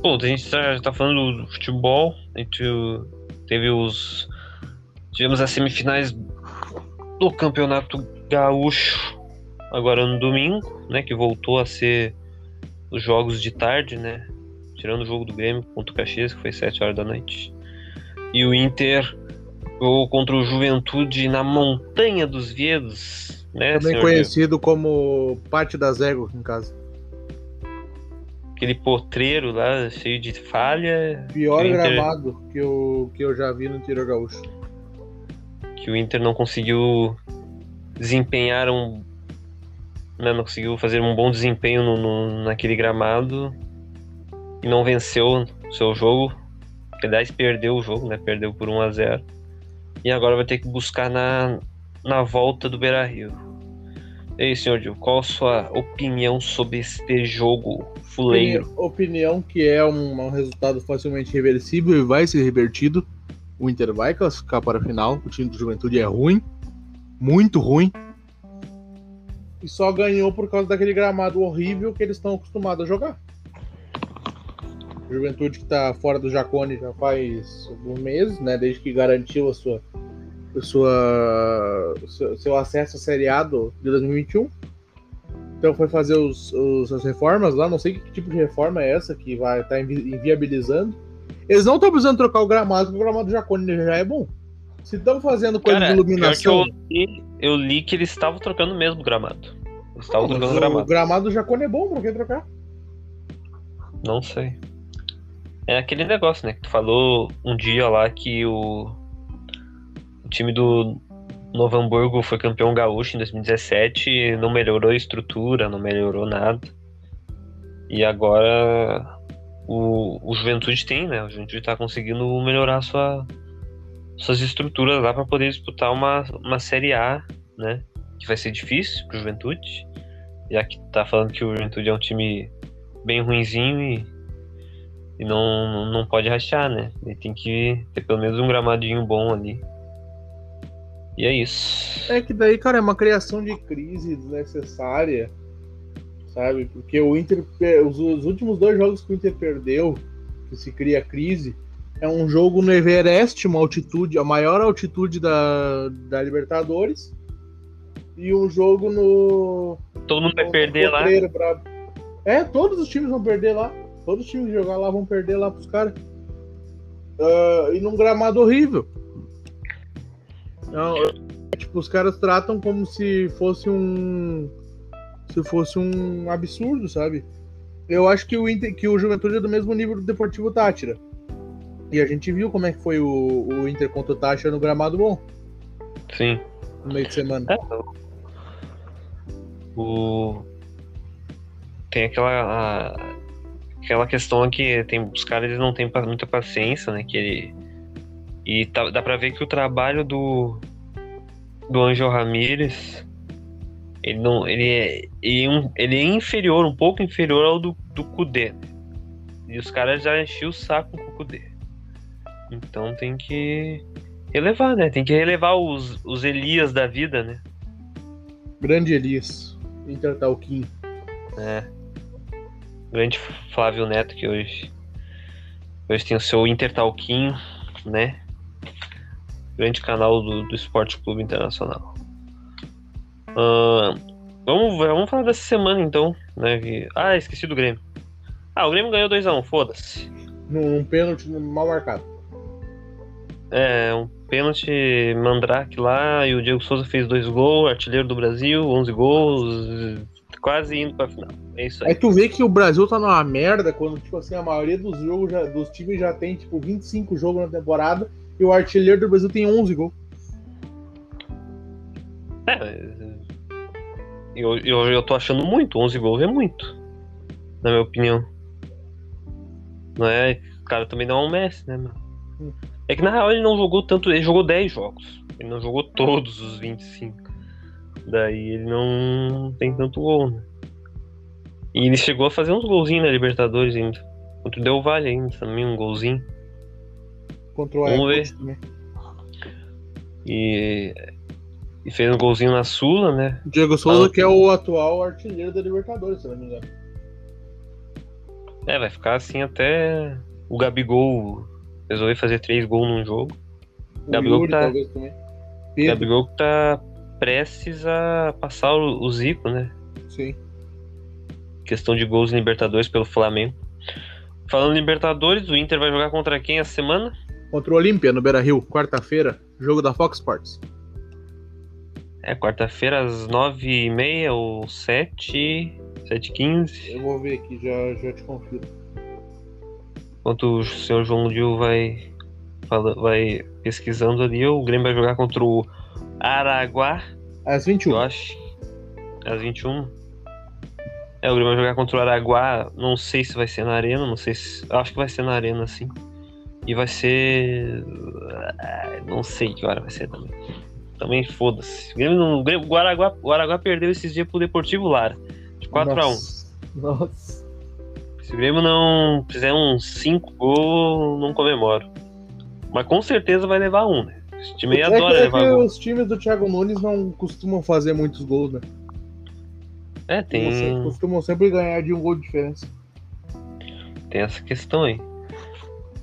Bom, a gente tá, tá falando do futebol, a gente teve os tivemos as semifinais do campeonato gaúcho agora no domingo, né, que voltou a ser os jogos de tarde, né? Tirando o jogo do Grêmio contra o Caxias, que foi 7 horas da noite. E o Inter jogou contra o Juventude na Montanha dos Viedos, né, Também conhecido como Pate das Éguas em casa. Aquele potreiro lá, cheio de falha, Pior O Inter- gramado que eu, que eu já vi no interior gaúcho. que o Inter não conseguiu desempenhar um. né, não conseguiu fazer um bom desempenho no, no- naquele gramado e não venceu o seu jogo. Aliás, perdeu o jogo, né? Perdeu por 1 a 0 E agora vai ter que buscar na, na volta do Beira Rio. E aí, senhor Gil, qual a sua opinião sobre este jogo fuleiro? Opini- Opinião que é um, um resultado facilmente reversível e vai ser revertido. O Inter vai classificar para a final. O time do Juventude é ruim, muito ruim. E só ganhou por causa daquele gramado horrível que eles estão acostumados a jogar. Juventude que está fora do Jacone já faz alguns meses, né? Desde que garantiu a sua, sua, o seu, seu acesso A do, de 2021. Então foi fazer os, os- as reformas lá, não sei que tipo de reforma é essa que vai estar inviabilizando. Eles não estão precisando trocar o gramado, porque o gramado do Jacone já é bom. Se estão fazendo coisa Cara, de iluminação, eu, li, eu li que eles estavam trocando mesmo o gramado. Estavam Mas trocando o gramado. gramado do Jacone é bom, pra que trocar? Não sei. É aquele negócio, né? Que tu falou um dia lá que o, o time do Novo Hamburgo foi campeão gaúcho em 2017 e não melhorou a estrutura, não melhorou nada. E agora o, o Juventude tem, né? O Juventude tá conseguindo melhorar sua, suas estruturas lá para poder disputar uma, uma Série A, né? Que vai ser difícil pro Juventude. Já que tá falando que o Juventude é um time bem ruinzinho e e não, não pode rachar, né? Ele tem que ter pelo menos um gramadinho bom ali. E é isso. É que daí, cara, é uma criação de crise desnecessária, sabe? Porque o Inter, os, os últimos dois jogos que o Inter perdeu, que se cria crise, é um jogo no Everest, uma altitude, a maior altitude da, da Libertadores, e um jogo no. Todo mundo vai perder lá. Cotreiro Brabo. É, todos os times vão perder lá. Todos os times que jogar lá vão perder lá pros caras. Ah, e num gramado horrível. Não, tipo, os caras tratam como se fosse um. Se fosse um absurdo, sabe? Eu acho que o, Inter, que o Juventude é do mesmo nível do Deportivo Tátira. E a gente viu como é que foi o, o Inter contra o Tátira no gramado bom, Sim. no meio de semana. É, o... Tem aquela. a- Aquela questão que tem, os caras eles não têm muita paciência, né? Que ele. E tá- dá pra ver que o trabalho do. Do Angel Ramírez. Ele não. Ele é, ele é, ele é inferior, um pouco inferior ao do, do Kudê. E os caras já enchiam o saco com o Kudê. Então tem que relevar, né? Tem que relevar os, os Elias da vida, né? Grande Elias. Inter Talquim. É. Grande Flávio Neto que hoje. Hoje tem o seu Intertalquinho, né? Grande canal do, do Esporte Clube Internacional. Ahn, vamos, vamos falar dessa semana então, né? que- Ah, esqueci do Grêmio. Ah, o Grêmio ganhou 2x1, foda-se. Num, num pênalti mal marcado. É, um pênalti Mandrake lá e o Diego Souza fez dois gols, artilheiro do Brasil, 11 gols, quase indo pra final. É isso aí. Aí tu vê que o Brasil tá numa merda quando, tipo assim, a maioria dos jogos, já- dos times já tem, tipo, 25 jogos na temporada e o artilheiro do Brasil tem 11 gols. É, eu, eu, eu tô achando muito, 11 gols é muito, na minha opinião. Não é, o cara também não é um Messi, né? Hum. É que na real ele não jogou tanto, ele jogou 10 jogos, ele não jogou todos os 25. Daí ele não tem tanto gol, né? E ele chegou a fazer uns golzinhos na Libertadores ainda. Contra o Del Valle ainda, também um golzinho. Contra o Vamos Ajax também. E, e fez um golzinho na Sula, né? Diego Souza, Ah. que é o atual artilheiro da Libertadores, se não me engano. É, vai ficar assim até o Gabigol resolver fazer três gols num jogo. O Gabigol Yuri, tá- Gabigol que tá prestes a passar o Zico, né? sim. Questão de gols em Libertadores pelo Flamengo. Falando em Libertadores, o Inter vai jogar contra quem essa semana? Contra o Olímpia, no Beira-Rio, quarta-feira, jogo da Fox Sports. É, quarta-feira às nove e meia ou sete, sete e quinze. Eu vou ver aqui, já, já te confiro. Enquanto o senhor João Dil vai, vai pesquisando ali, o Grêmio vai jogar contra o Araguá. Às 21. Eu acho. Às 21. É, o Grêmio vai jogar contra o Araguá. Não sei se vai ser na Arena, não sei se. Eu acho que vai ser na Arena, sim. E vai ser. ah, Não sei que hora vai ser também. Também foda-se. O, Grêmio não- o, Grêmio- o Araguá, o Araguá perdeu esses dias pro Deportivo Lara. De 4x1. Nossa. Nossa. Se o Grêmio não fizer uns 5 gols, não comemoro. Mas com certeza vai levar um, né? Esse time É que- adora é que levar gol. os times do Thiago Nunes não costumam fazer muitos gols, né? É, tem. Costumam sempre ganhar de um gol de diferença. Tem essa questão aí.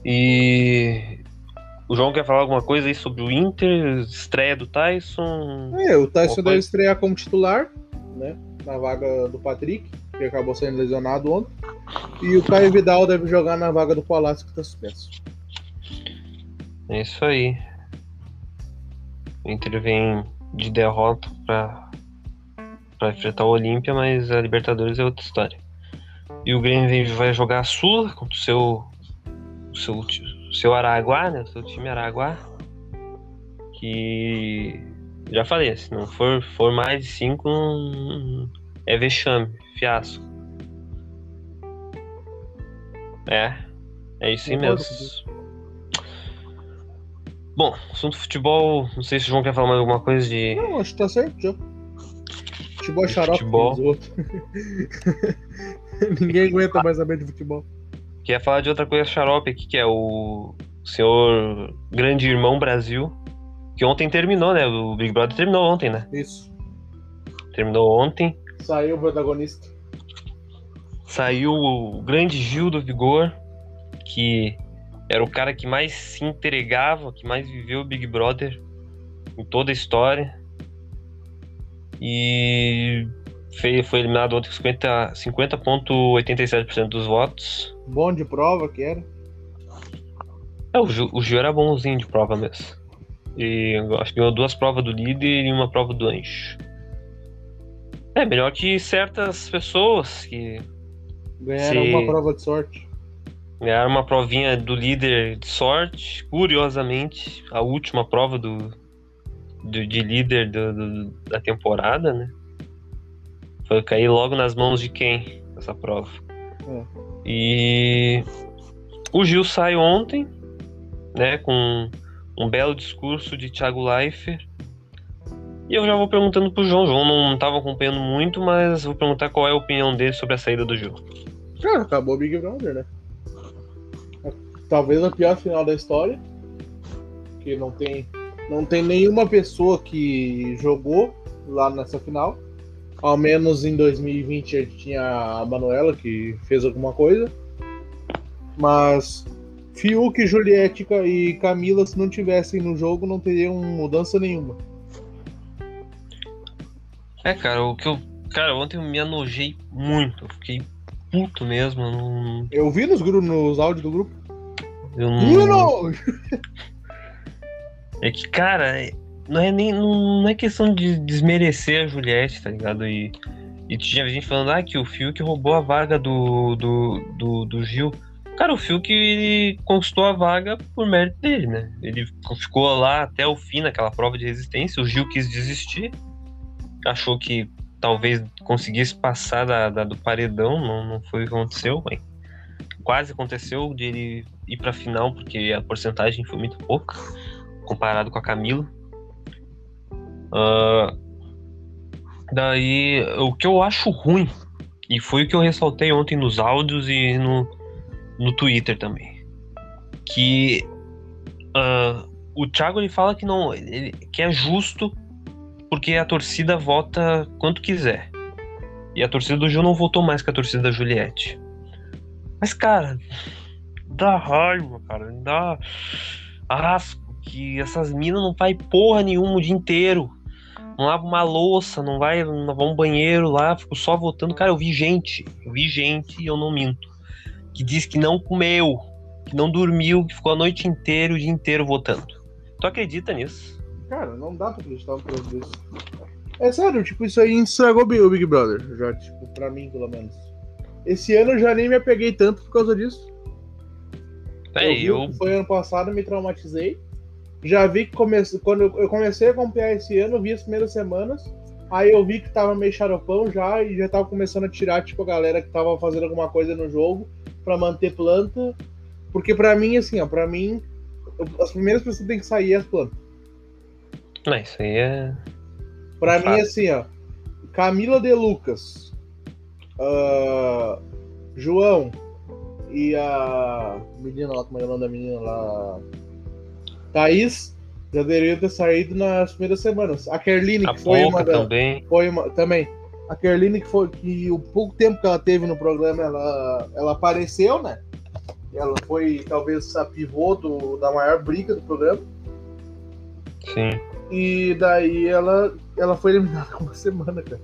E o João quer falar alguma coisa aí sobre o Inter, estreia do Tyson? É, o Tyson deve estrear como titular, né? Na vaga do Patrick, que acabou sendo lesionado ontem. E o Caio Vidal deve jogar na vaga do Palácio, que tá suspenso. É isso aí. O Inter vem de derrota pra, pra enfrentar o Olímpia, mas a Libertadores é outra história. E o Grêmio vai jogar a Sula contra o seu. Seu, seu Araguá, né? Seu time Araguá. Que. Já falei, se não for, for mais de 5, é vexame, fiasco. É, é isso aí mesmo. Bom, assunto futebol, não sei se o João quer falar mais alguma coisa de. Não, acho que tá certo já. Futebol é xarope. futebol. Ninguém aguenta mais saber de futebol. Queria falar de outra coisa xarope aqui, que é o senhor Grande Irmão Brasil, que ontem terminou, né? O Big Brother terminou ontem, né? Isso. Terminou ontem. Saiu o protagonista. Saiu o grande Gil do Vigor, que era o cara que mais se entregava, que mais viveu o Big Brother em toda a história. E foi, foi eliminado ontem com 50 50,87% dos votos. Bom de prova que era. É, o Gil, o Gil era bonzinho de prova mesmo. E acho que ganhou duas provas do líder e uma prova do anjo. É melhor que certas pessoas que Ganharam uma prova de sorte. ganharam uma provinha do líder de sorte. Curiosamente, a última prova do, do- de líder do- do- da temporada, né? Foi cair logo nas mãos de quem essa prova. É. E o Gil sai ontem, né, com um belo discurso de Thiago Leifert. E eu já vou perguntando pro João. João não estava acompanhando muito, mas vou perguntar qual é a opinião dele sobre a saída do Gil. Cara, acabou o Big Brother, né? Talvez a pior final da história. Que não tem, não tem nenhuma pessoa que jogou lá nessa final. Ao menos em 2020 a gente tinha a Manuela que fez alguma coisa. Mas Fiuk, Juliette e Camila, se não tivessem no jogo, não teriam mudança nenhuma. É, cara, o que eu. Cara, ontem eu me anojei muito. Eu fiquei puto mesmo. Eu não. Eu vi nos, gru- nos áudios do grupo. Eu não... Bruno! É que, cara, é- não é nem. Não é questão de desmerecer a Juliette, tá ligado? E, e tinha gente falando ah, que o Fiuk roubou a vaga do, do, do, do Gil. Cara, o Fiuk ele conquistou a vaga por mérito dele, né? Ele ficou lá até o fim naquela prova de resistência. O Gil quis desistir. Achou que talvez conseguisse passar da, da- do paredão. Não, não foi o que aconteceu, mas quase aconteceu de ele ir pra final, porque a porcentagem foi muito pouca comparado com a Camila. Ah, daí, o que eu acho ruim, e foi o que eu ressaltei ontem nos áudios e no, no Twitter também, que ah, o Thiago ele fala que não, ele, que é justo porque a torcida vota quanto quiser. E a torcida do Gil não votou mais que a torcida da Juliette. Mas, cara, dá raiva, cara. Dá asco que essas minas não faz porra nenhuma o dia inteiro. Não lava uma louça, não vai lavar um banheiro lá, fico só votando. Cara, eu vi gente, eu vi gente, e eu não minto, que diz que não comeu, que não dormiu, que ficou a noite inteira, o dia inteiro votando. Tu acredita nisso? Cara, não dá pra acreditar no troço desse. É sério, tipo, isso aí estragou o Big Brother. Já, tipo, pra mim, pelo menos. Esse ano eu já nem me apeguei tanto por causa disso. É, eu, que foi ano passado, me traumatizei. Já vi que comece... quando eu comecei a acompanhar esse ano, vi as primeiras semanas. Aí eu vi que tava meio xaropão já e já tava começando a tirar, tipo, a galera que tava fazendo alguma coisa no jogo pra manter planta. Porque pra mim, assim, ó, pra mim, as primeiras pessoas tem que sair é as plantas. Não, isso aí é. Pra Fato. mim, assim, ó. Camila de Lucas. ah, João. E a menina lá, como é o nome da menina lá? Thaís. Já deveriam ter saído nas primeiras semanas. A Kerline, A que foi uma da, também. foi uma, também. A Kerline, que foi que o pouco tempo que ela teve no programa, ela, ela apareceu, né? Ela foi talvez a pivô do, da maior briga do programa. Sim. E daí ela, ela foi eliminada com uma semana, cara.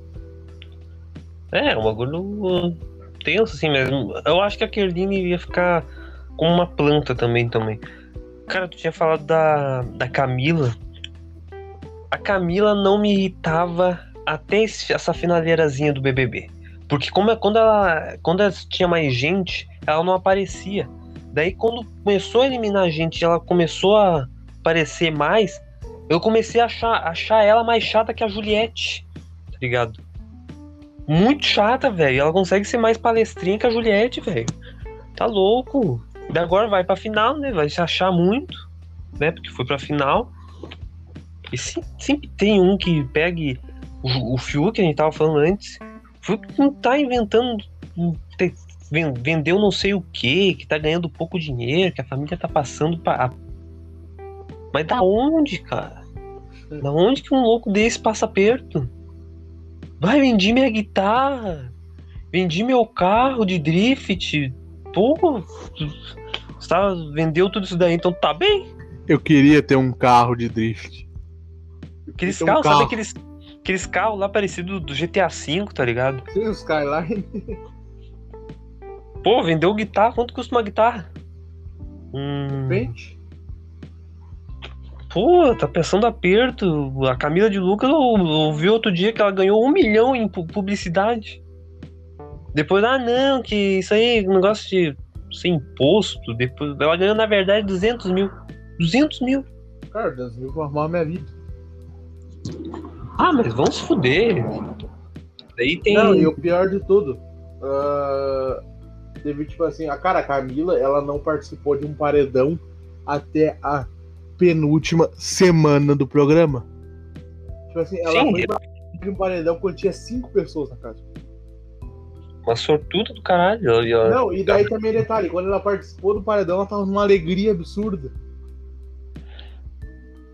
É, um bagulho tenso assim mesmo. Eu acho que a Kerline ia ficar com uma planta também também. Cara, tu tinha falado da, da Camila. A Camila não me irritava até esse- essa finaleirazinha do BBB. Porque como é, quando ela quando ela tinha mais gente, ela não aparecia. Daí quando começou a eliminar gente, ela começou a aparecer mais, eu comecei a achar, achar ela mais chata que a Juliette, tá ligado? Muito chata, velho. Ela consegue ser mais palestrinha que a Juliette, velho. Tá louco. Daí agora vai pra final, né? Vai se achar muito, né? Porque foi pra final. E se- sempre tem um que pegue o, o Fiuk, que a gente tava falando antes. O Fiuk não tá inventando. vendeu não sei o que, que tá ganhando pouco dinheiro, que a família tá passando pra. Mas da onde, cara? Da onde que um louco desse passa perto? Vai, vendi minha guitarra. Vendi meu carro de drift. Pô, você tá, vendeu tudo isso daí, então tá bem. Eu queria ter um carro de drift. Aqueles Tem um carros, carro. sabe aqueles, aqueles carros lá parecidos do GTA V, tá ligado? Tem os Skyline. Pô, vendeu guitarra, quanto custa uma guitarra? Hum, Frente. pô, tá pensando aperto. A Camila de Lucas vi outro dia que ela ganhou um milhão em pu- publicidade. Depois, ah não, que isso aí, é um negócio de sem imposto. Depois, ela ganhou na verdade 200 mil. 200 mil. Cara, Deus me formar a minha vida. Ah, mas vamos se fuder. Daí tem. Não, e o pior de tudo. ah, teve tipo assim, a cara, a Camila, ela não participou de um paredão até a penúltima semana do programa. Tipo assim, ela Sim. foi de um paredão quando tinha cinco pessoas na casa. Uma sortuda do caralho. ela- Não, e daí também detalhe, quando ela participou do paredão, ela tava numa alegria absurda.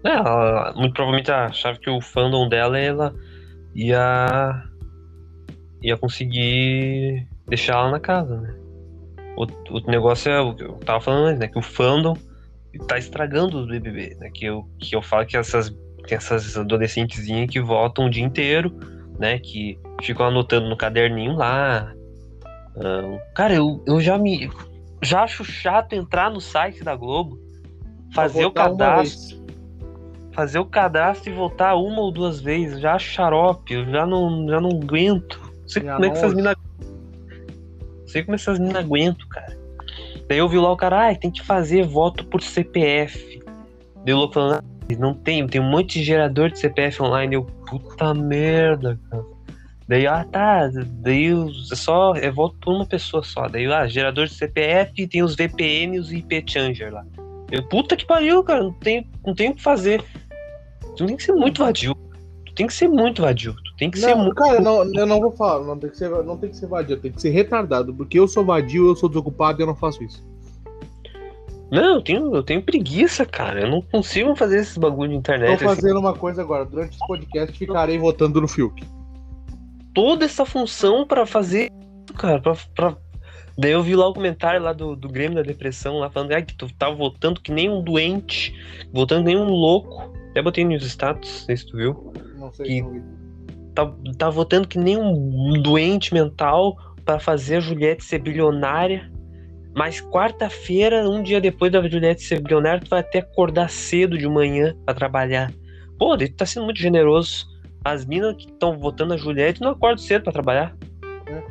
É, ela, muito provavelmente achava que o fandom dela ela ia ia conseguir deixar ela na casa, né? O, o negócio é o que eu tava falando antes, né? Que o fandom tá estragando o BBB, né? Que eu, que eu falo que essas, tem essas adolescentezinhas que votam o dia inteiro, né? Que ficam anotando no caderninho lá. Cara, eu, eu já me. Já acho chato entrar no site da Globo, fazer o cadastro fazer o cadastro e voltar uma ou duas vezes, já acho xarope, eu já não, já não aguento. Não sei como é que essas minas. Não sei como essas minas aguentam, cara. Daí eu vi lá o cara, ah, tem que fazer voto por CPF. O louco falando, ah, não tem, tem um monte de gerador de CPF online. Eu, puta merda, cara. Daí, ah, tá, daí é só, é voto por uma pessoa só. Daí, ah, gerador de CPF, tem os VPN e os IP changer lá. Eu, puta que pariu, cara, não tem, não tem o que fazer. Tu tem que ser muito vadio. Tu tem que ser muito vadio. Tu tem que ser Não, muito. cara, não, eu não vou falar, não tem, que ser, não tem que ser vadio, tem que ser retardado, porque eu sou vadio, eu sou desocupado e eu não faço isso. Não, eu tenho, eu tenho preguiça, cara. Eu não consigo fazer esses bagulho de Tô internet. assim. fazendo uma coisa agora, durante esse podcast ficarei votando no Fiuk. Toda essa função pra fazer, cara, pra, pra- Daí eu vi lá o comentário lá do, do Grêmio da Depressão, lá falando ah, que tu tá votando que nem um doente, votando que nem um louco. Até botei nos status, não sei se tu viu. Não sei Que- vi. Tá, tá votando que nem um doente mental pra fazer a Juliette ser bilionária. Mas quarta-feira, um dia depois da Juliette ser bilionária, tu vai até acordar cedo de manhã pra trabalhar. Pô, daí tu tá sendo muito generoso. As minas que estão votando a Juliette não acordam cedo pra trabalhar. É.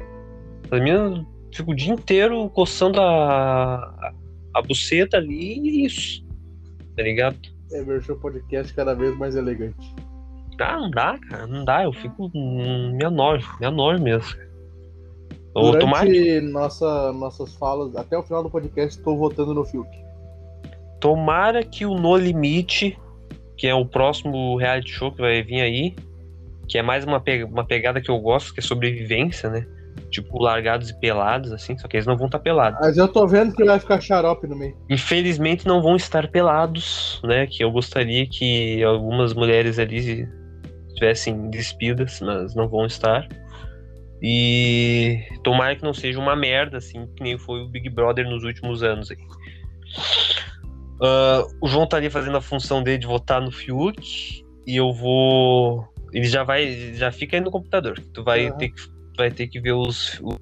As minas ficam o dia inteiro coçando a, a, buceta ali e isso. Tá ligado? É, meu show podcast cada vez mais elegante. Ah, não dá, cara. Não dá. Eu fico. hum, Me anóio. Me anóio mesmo. Ou tomar. Durante nossa, nossas falas, até o final do podcast, estou votando no Fiuk. Tomara que o No Limite, que é o próximo reality show que vai vir aí, que é mais uma, pe- uma pegada que eu gosto, que é sobrevivência, né? Tipo, largados e pelados, assim, só que eles não vão estar pelados. Mas eu tô vendo que vai ficar xarope no meio. Infelizmente não vão estar pelados, né? Que eu gostaria que algumas mulheres ali estivessem despidas, mas não vão estar. E tomara que não seja uma merda, assim, que nem foi o Big Brother nos últimos anos aí. Ah, o João tá ali fazendo a função dele de votar no Fiuk e eu vou. Ele já vai. Já fica aí no computador. Tu vai, Aham. ter, que, vai ter que ver os, o-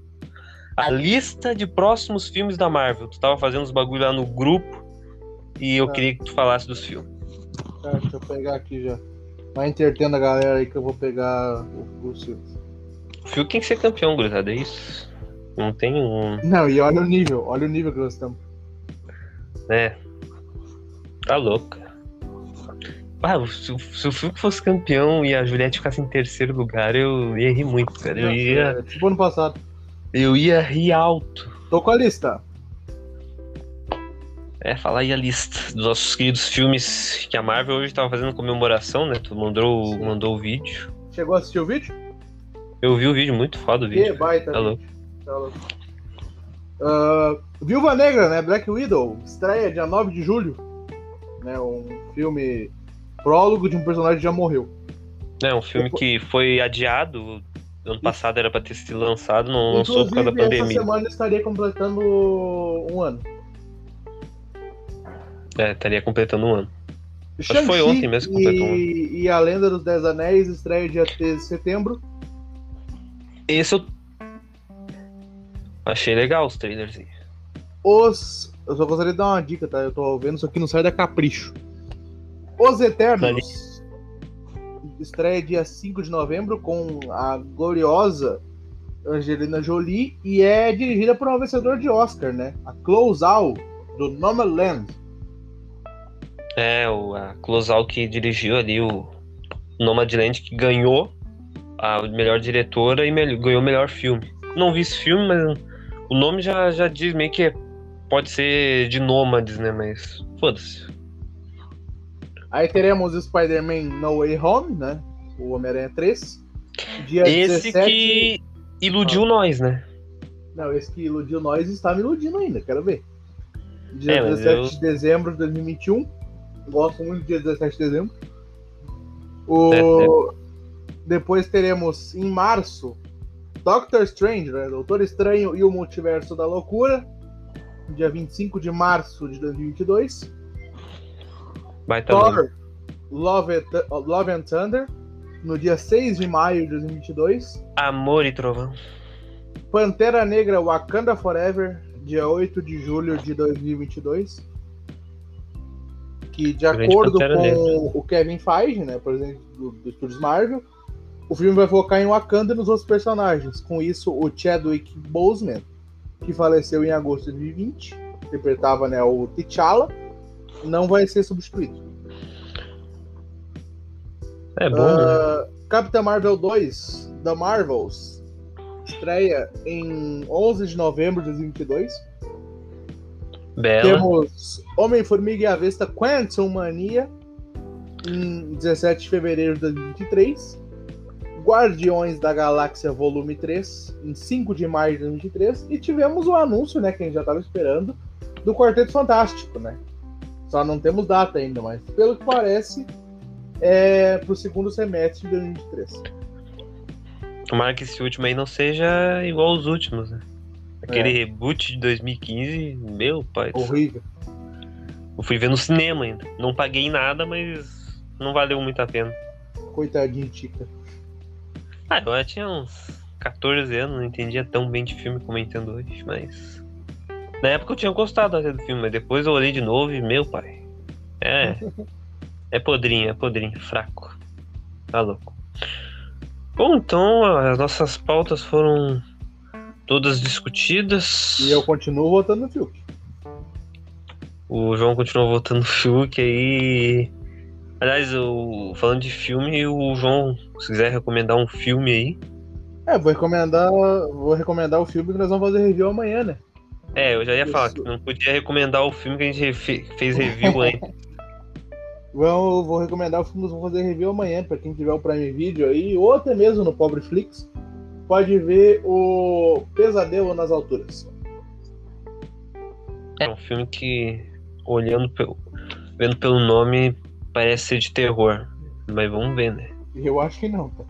a lista de próximos filmes da Marvel. Tu tava fazendo os bagulho lá no grupo e eu Tá. queria que tu falasse dos filmes. Tá, deixa eu pegar aqui já. Vai entretendo a galera aí que eu vou pegar o- os filmes. O Fiuk tem que ser campeão, gurizada, é isso. Não tem um. Não, e olha o nível, olha o nível que nós estamos. É. Tá louco. Ah, se, o- se o Fiuk fosse campeão e a Juliette ficasse em terceiro lugar, eu ia rir muito, cara. Eu ia, É, tipo ano passado. eu ia rir alto. Tô com a lista. É, falar aí a lista dos nossos queridos filmes que a Marvel hoje tava fazendo comemoração, né? Tu mandou, Sim. mandou o vídeo. Chegou a assistir o vídeo? Eu vi o vídeo, muito foda o Que vídeo. baita. Tá louco. Tá louco. Ah, Viúva Negra, né? Black Widow. Estreia dia 9 de julho. Né? Um filme prólogo de um personagem que já morreu. É um filme que foi adiado. Ano passado era pra ter sido lançado, não lançou por causa da Inclusive, essa pandemia. semana estaria completando um ano. É, estaria completando um ano. que foi ontem mesmo que completou um e, e A Lenda dos Dez Anéis estreia dia 13 de setembro. Esse eu. Achei legal os trailers. Os. Eu só gostaria de dar uma dica, tá? Eu tô vendo isso aqui no site da Capricho. Os Eternos. Estreia dia 5 de novembro com a gloriosa Angelina Jolie e é dirigida por uma vencedora de Oscar, né? A Close Out, do Nomadland. É, o a Closal que dirigiu ali o Nomadland, que ganhou a melhor diretora e ganhou o melhor filme. Não vi esse filme, mas o nome já, já diz meio que pode ser de nômades, né? Mas foda-se. Aí teremos Spider-Man No Way Home, né? O Homem-Aranha 3. Dia Esse 17... que iludiu nós, né? Não, esse que iludiu nós está me iludindo ainda, quero ver. Dia É, mas 17 eu- de dezembro de 2021. Gosto muito do dia 17 de dezembro. O... É, Depois teremos em março Doctor Strange, né? Doutor Estranho e o Multiverso da Loucura. Dia 25 de março de 2022. Vai tá. Thor Love, and Thu- Love and Thunder. No dia 6 de maio de 2022. Amor e Trovão. Pantera Negra Wakanda Forever, dia 8 de julho de 2022. Que, de Grande acordo Pantera com Negra. o Kevin Feige, né, presidente do, do Estúdios Marvel, o filme vai focar em Wakanda e nos outros personagens. Com isso, o Chadwick Boseman, que faleceu em agosto de 2020, interpretava né, o T'Challa, não vai ser substituído. É bom, né? Ah, Capitã Marvel 2, da Marvels, estreia em 11 de novembro de 2022. Bela. Temos Homem-Formiga e a Vesta Quantum Mania, em 17 de fevereiro de 2023. Guardiões da Galáxia Volume 3, em 5 de maio de 2023. E tivemos o anúncio, né, que a gente já estava esperando, do Quarteto Fantástico, né? Só não temos data ainda, mas pelo que parece, é pro segundo semestre de 2023. Tomara que esse último aí não seja igual aos últimos, né? Aquele É. reboot de 2015, meu pai. Horrível. Eu fui ver no cinema ainda. Não paguei nada, mas não valeu muito a pena. Coitadinho, Tica. Ah, eu já tinha uns 14 anos, não entendia tão bem de filme como eu entendo hoje, mas. Na época eu tinha gostado até do filme, mas depois eu olhei de novo e, meu pai. É. É podrinho, é podrinho, fraco. Tá louco. Bom, então as nossas pautas foram todas discutidas. E eu continuo votando no Fiuk. O João continuou votando no Fiuk aí. Aliás, o... falando de filme, o João, se quiser recomendar um filme aí. É, vou recomendar, vou recomendar o filme que nós vamos fazer review amanhã, né? É, eu já ia falar que não podia recomendar o filme que a gente fez review antes. Vou, vou recomendar o filme nós vamos fazer review amanhã, pra quem tiver o Prime Video aí, ou até mesmo no Pobre Flix, pode ver o Pesadelo nas Alturas. É um filme que, olhando pelo, vendo pelo nome, parece ser de terror. Mas vamos ver, né? Eu acho que não, tá?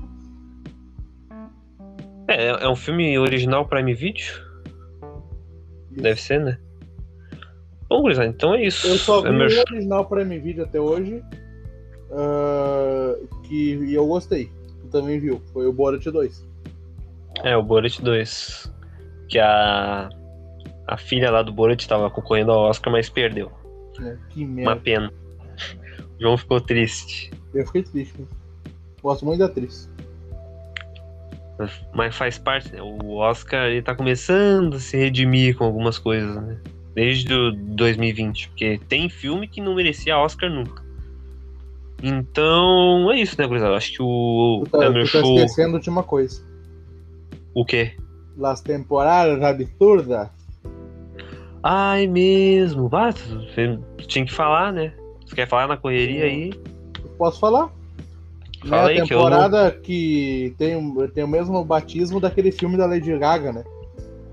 É, é um filme original Prime Video? Deve ser, né? Bom, gurizada, então é isso. Eu só vi É meu- o original Prime Video até hoje, ah, que, e eu gostei. Tu também viu, foi o Borat 2. É, o Borat 2. Que a. A filha lá do Borat tava concorrendo ao Oscar, mas perdeu. Né? Que Uma merda. pena. O João ficou triste. Eu fiquei triste. Gosto muito da atriz. Mas- faz parte, né? O Oscar ele tá começando a se redimir com algumas coisas, né? Desde o 2020. Porque tem filme que não merecia Oscar nunca. Então, é isso, né, gurizada? Acho que o Tu tá, tu tá Show. esquecendo de uma coisa. O quê? Las temporadas absurdas. Ai, mesmo. Ah, tu- você tinha que falar, né? Você quer falar na correria aí? Posso falar? Fala né, a que não- temporada que tem, o- tem o mesmo batismo daquele filme da Lady Gaga, né?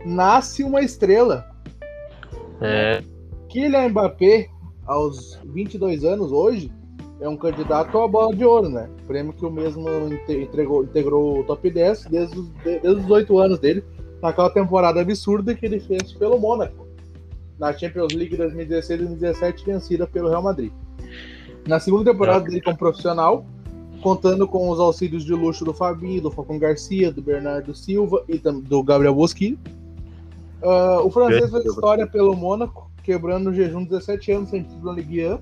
Nasce uma estrela. É. Kylian Mbappé, aos 22 anos hoje, é um candidato à bola de ouro, né? Prêmio que o mesmo entregou, integrou o top 10 desde os, de- desde os 8 anos dele, naquela temporada absurda que ele fez pelo Mônaco, na Champions League 2016 e 2017, vencida pelo Real Madrid. Na segunda temporada dele como profissional, contando com os auxílios de luxo do Fabinho, do Falcão Garcia, do Bernardo Silva e do Gabriel Boschi. Ah, o francês fez história pelo Mônaco, quebrando o jejum de 17 anos sem título na Ligue 1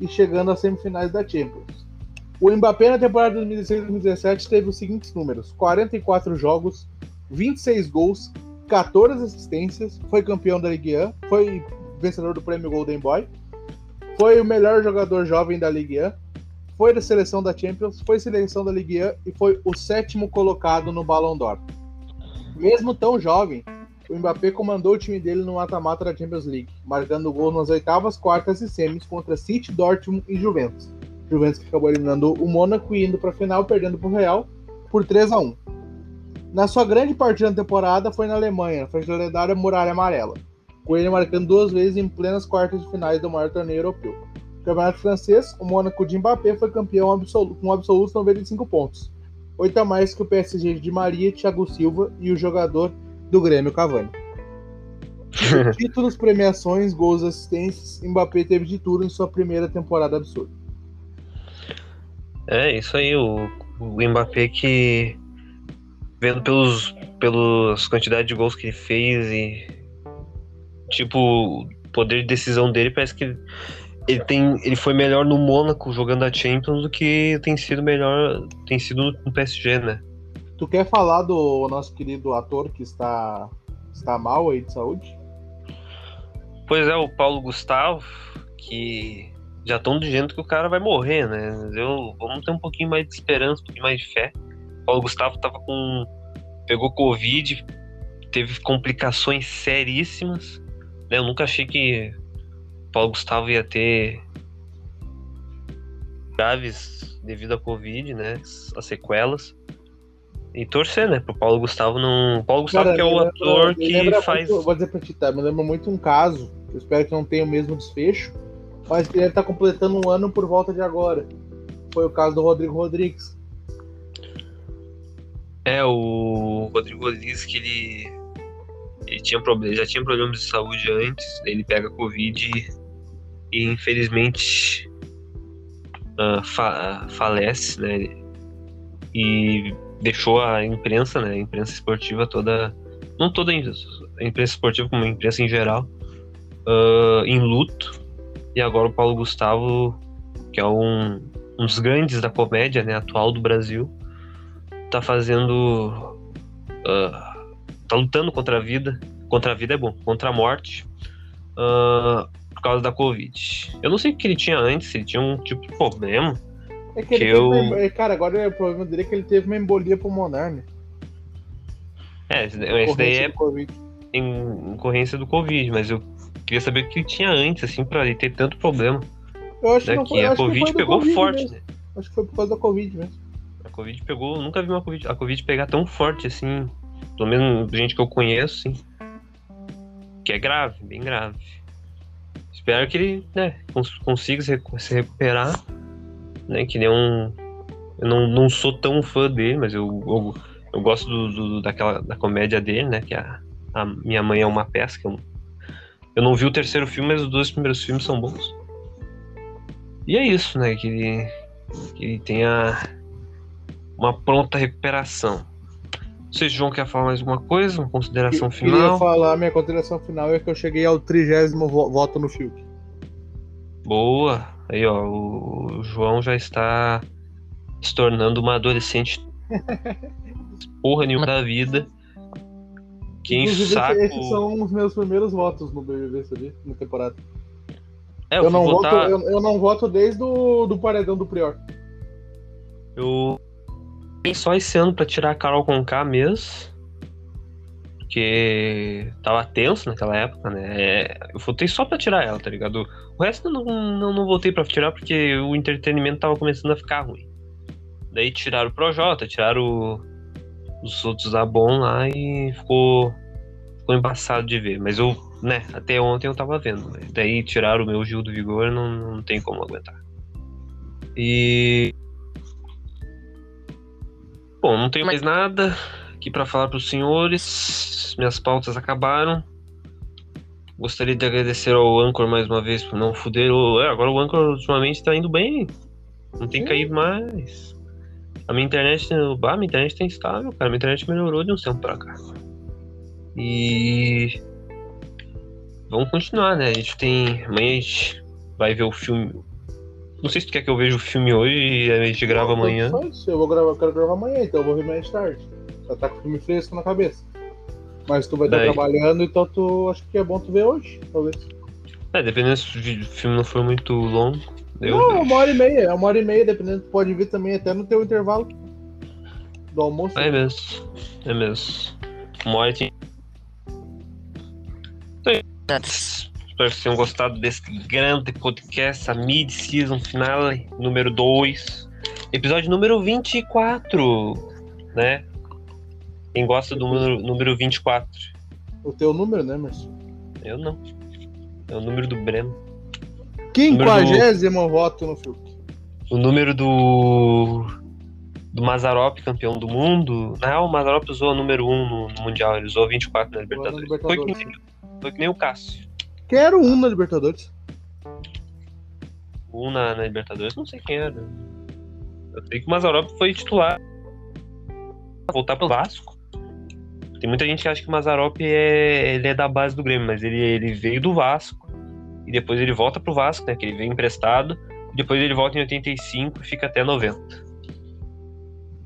e chegando às semifinais da Champions. O Mbappé na temporada 2016-2017 teve os seguintes números: 44 jogos, 26 gols, 14 assistências, foi campeão da Ligue 1, foi vencedor do prêmio Golden Boy, foi o melhor jogador jovem da Ligue 1, foi da seleção da Champions, foi seleção da Ligue 1 e foi o sétimo colocado no Ballon d'Or. Mesmo tão jovem, o Mbappé comandou o time dele no mata-mata da Champions League, marcando gols nas oitavas, quartas e semis contra City, Dortmund e Juventus. Juventus que acabou eliminando o Mônaco e indo para a final, perdendo para o Real por 3 a 1 Na sua grande partida na temporada foi na Alemanha, na frente da lendária Muralha Amarela, com ele marcando duas vezes em plenas quartas de finais do maior torneio europeu. Campeonato Francês, o Mônaco de Mbappé foi campeão absoluto, com absolutos 95 pontos, oito a mais que o PSG de Maria, Thiago Silva e o jogador do Grêmio Cavani. Títulos, premiações, gols, assistências, Mbappé teve de tudo em sua primeira temporada absurda. É, isso aí, o, o Mbappé que. Vendo pelos, pelas quantidades de gols que ele fez e. Tipo, o poder de decisão dele, parece que ele, tem, ele foi melhor no Mônaco jogando a Champions do que tem sido melhor. Tem sido no, PSG, né? Tu quer falar do nosso querido ator que está, está mal aí de saúde? Pois é, o Paulo Gustavo, que já estão dizendo que o cara vai morrer, né? Eu, vamos ter um pouquinho mais de esperança, um pouquinho mais de fé. O Paulo Gustavo tava com. pegou Covid, teve complicações seríssimas. né? Eu nunca achei que Paulo Gustavo ia ter graves devido à Covid, né? As sequelas. E torcer, né? Pro Paulo Gustavo não. Paulo Gustavo Cara, que é o lembra- ator que faz. muito- vou dizer pra ti, tá? Me lembra muito um caso, eu espero que não tenha o mesmo desfecho, mas que ele tá completando um ano por volta de agora. Foi o caso do Rodrigo Rodrigues. É, o Rodrigo Rodrigues que ele, ele tinha problema, já tinha problemas de saúde antes, ele pega Covid e, e, infelizmente ah, fa- falece, né? E deixou a imprensa, né? A imprensa esportiva toda, não toda a imprensa esportiva, como a imprensa em geral, ah, em luto. E agora o Paulo Gustavo, que é um, um dos grandes da comédia, né? Atual do Brasil tá fazendo. ah, tá lutando contra a vida. Contra a vida é bom, contra a morte. ah, por causa da Covid. Eu não sei o que ele tinha antes, se ele tinha um tipo de problema. É que Que eu- uma- Cara, agora o problema dele é que ele teve uma embolia pulmonar, né? É, esse daí é Covid. em ocorrência do Covid, mas eu queria saber o que ele tinha antes, assim, pra ele ter tanto problema. Eu acho que, Né? não Que foi, a acho que Covid foi pegou Covid forte, mesmo. né? Acho que foi por causa da Covid mesmo. A Covid pegou, nunca vi uma COVID, a Covid pegar tão forte assim, pelo menos gente que eu conheço, assim, que é grave, bem grave. Espero que ele, né, cons- consiga se, recu- se recuperar, né, que nem um, eu não, não sou tão fã dele, mas eu, eu, eu gosto do, do- daquela, da comédia dele, né, que a, a Minha Mãe é uma Peça, eu, eu não vi o terceiro filme, mas os dois primeiros filmes são bons. E é isso, né, que ele, que ele tenha uma pronta recuperação. Não sei se o João quer falar mais alguma coisa, uma consideração Eu queria final. falar, minha consideração final é que eu cheguei ao trigésimo vo- voto no Fiuk. Boa. Aí, ó, o João já está se tornando uma adolescente porra nenhuma da vida. Que enche o Inclusive, saco. esses são os meus primeiros votos no BBB, sabia? Na temporada. É, Eu, eu, não fui voto, votar. eu, eu não voto desde o do paredão do Prior. Eu vim só esse ano pra tirar a Carol com K mesmo. Porque tava tenso naquela época, né? É, Eu votei só pra tirar ela, tá ligado? O resto eu não, não, não votei pra tirar porque o entretenimento tava começando a ficar ruim. Daí tiraram o Projota, tiraram os outros da Bom lá e ficou, ficou embaçado de ver. Mas eu, né, até ontem eu tava vendo. Né? Daí tiraram o meu Gil do Vigor, não, não tem como aguentar. E Bom, não tenho mais nada aqui pra falar pros senhores. Minhas pautas acabaram. Gostaria de agradecer ao Anchor mais uma vez por não fuder. é, agora o Anchor ultimamente tá indo bem. Não tem Sim. caído mais. A minha internet, bah, minha internet tá instável, cara. Minha internet melhorou de um tempo pra cá. E vamos continuar, né? A gente tem. Amanhã a gente vai ver o filme. Não sei se tu quer que eu veja o filme hoje e a gente grava Não, amanhã. Eu vou gravar, eu quero gravar amanhã, então eu vou ver mais tarde. Já tá com o filme fresco na cabeça. Mas tu vai estar Daí. trabalhando, então tu acho que é bom tu ver hoje, talvez. É, dependendo se o filme não for muito longo. Não, é uma hora e meia, é uma hora e meia, dependendo, tu pode ver também até no teu intervalo do almoço. É mesmo. É mesmo. Uma hora Espero que tenham gostado desse grande podcast, a mid-season finale, número 2. Episódio número 24, né? Quem gosta do número, número 24? O teu número, né, Merson? Eu não. É o número do Breno. Quinquagésimo voto no Fiuk. O número do. Do Mazarop, campeão do mundo. Na real, o Mazarop usou o número 1 no, no Mundial, ele usou 24 na Libertadores. Foi, que nem, foi que nem o Cássio. Quero um na Libertadores. O 1 na, na Libertadores, não sei quem era. Eu sei que o Mazarop foi titular. Voltar pro Vasco. Tem muita gente que acha que o Mazarop é, ele é da base do Grêmio, mas ele, ele veio do Vasco. E depois ele volta pro Vasco, né? Que ele veio emprestado. E depois ele volta em 85 e fica até 90.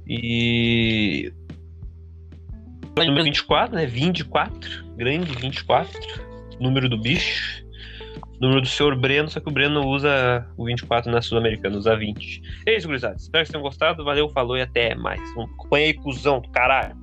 E. Número 24, né? 24. Grande 24. Número do bicho. Número do senhor Breno, só que o Breno usa o 24 na Sul-Americana, usa 20. É isso, gurizada. Espero que vocês tenham gostado. Valeu, falou e até mais. Acompanha aí, cuzão caralho.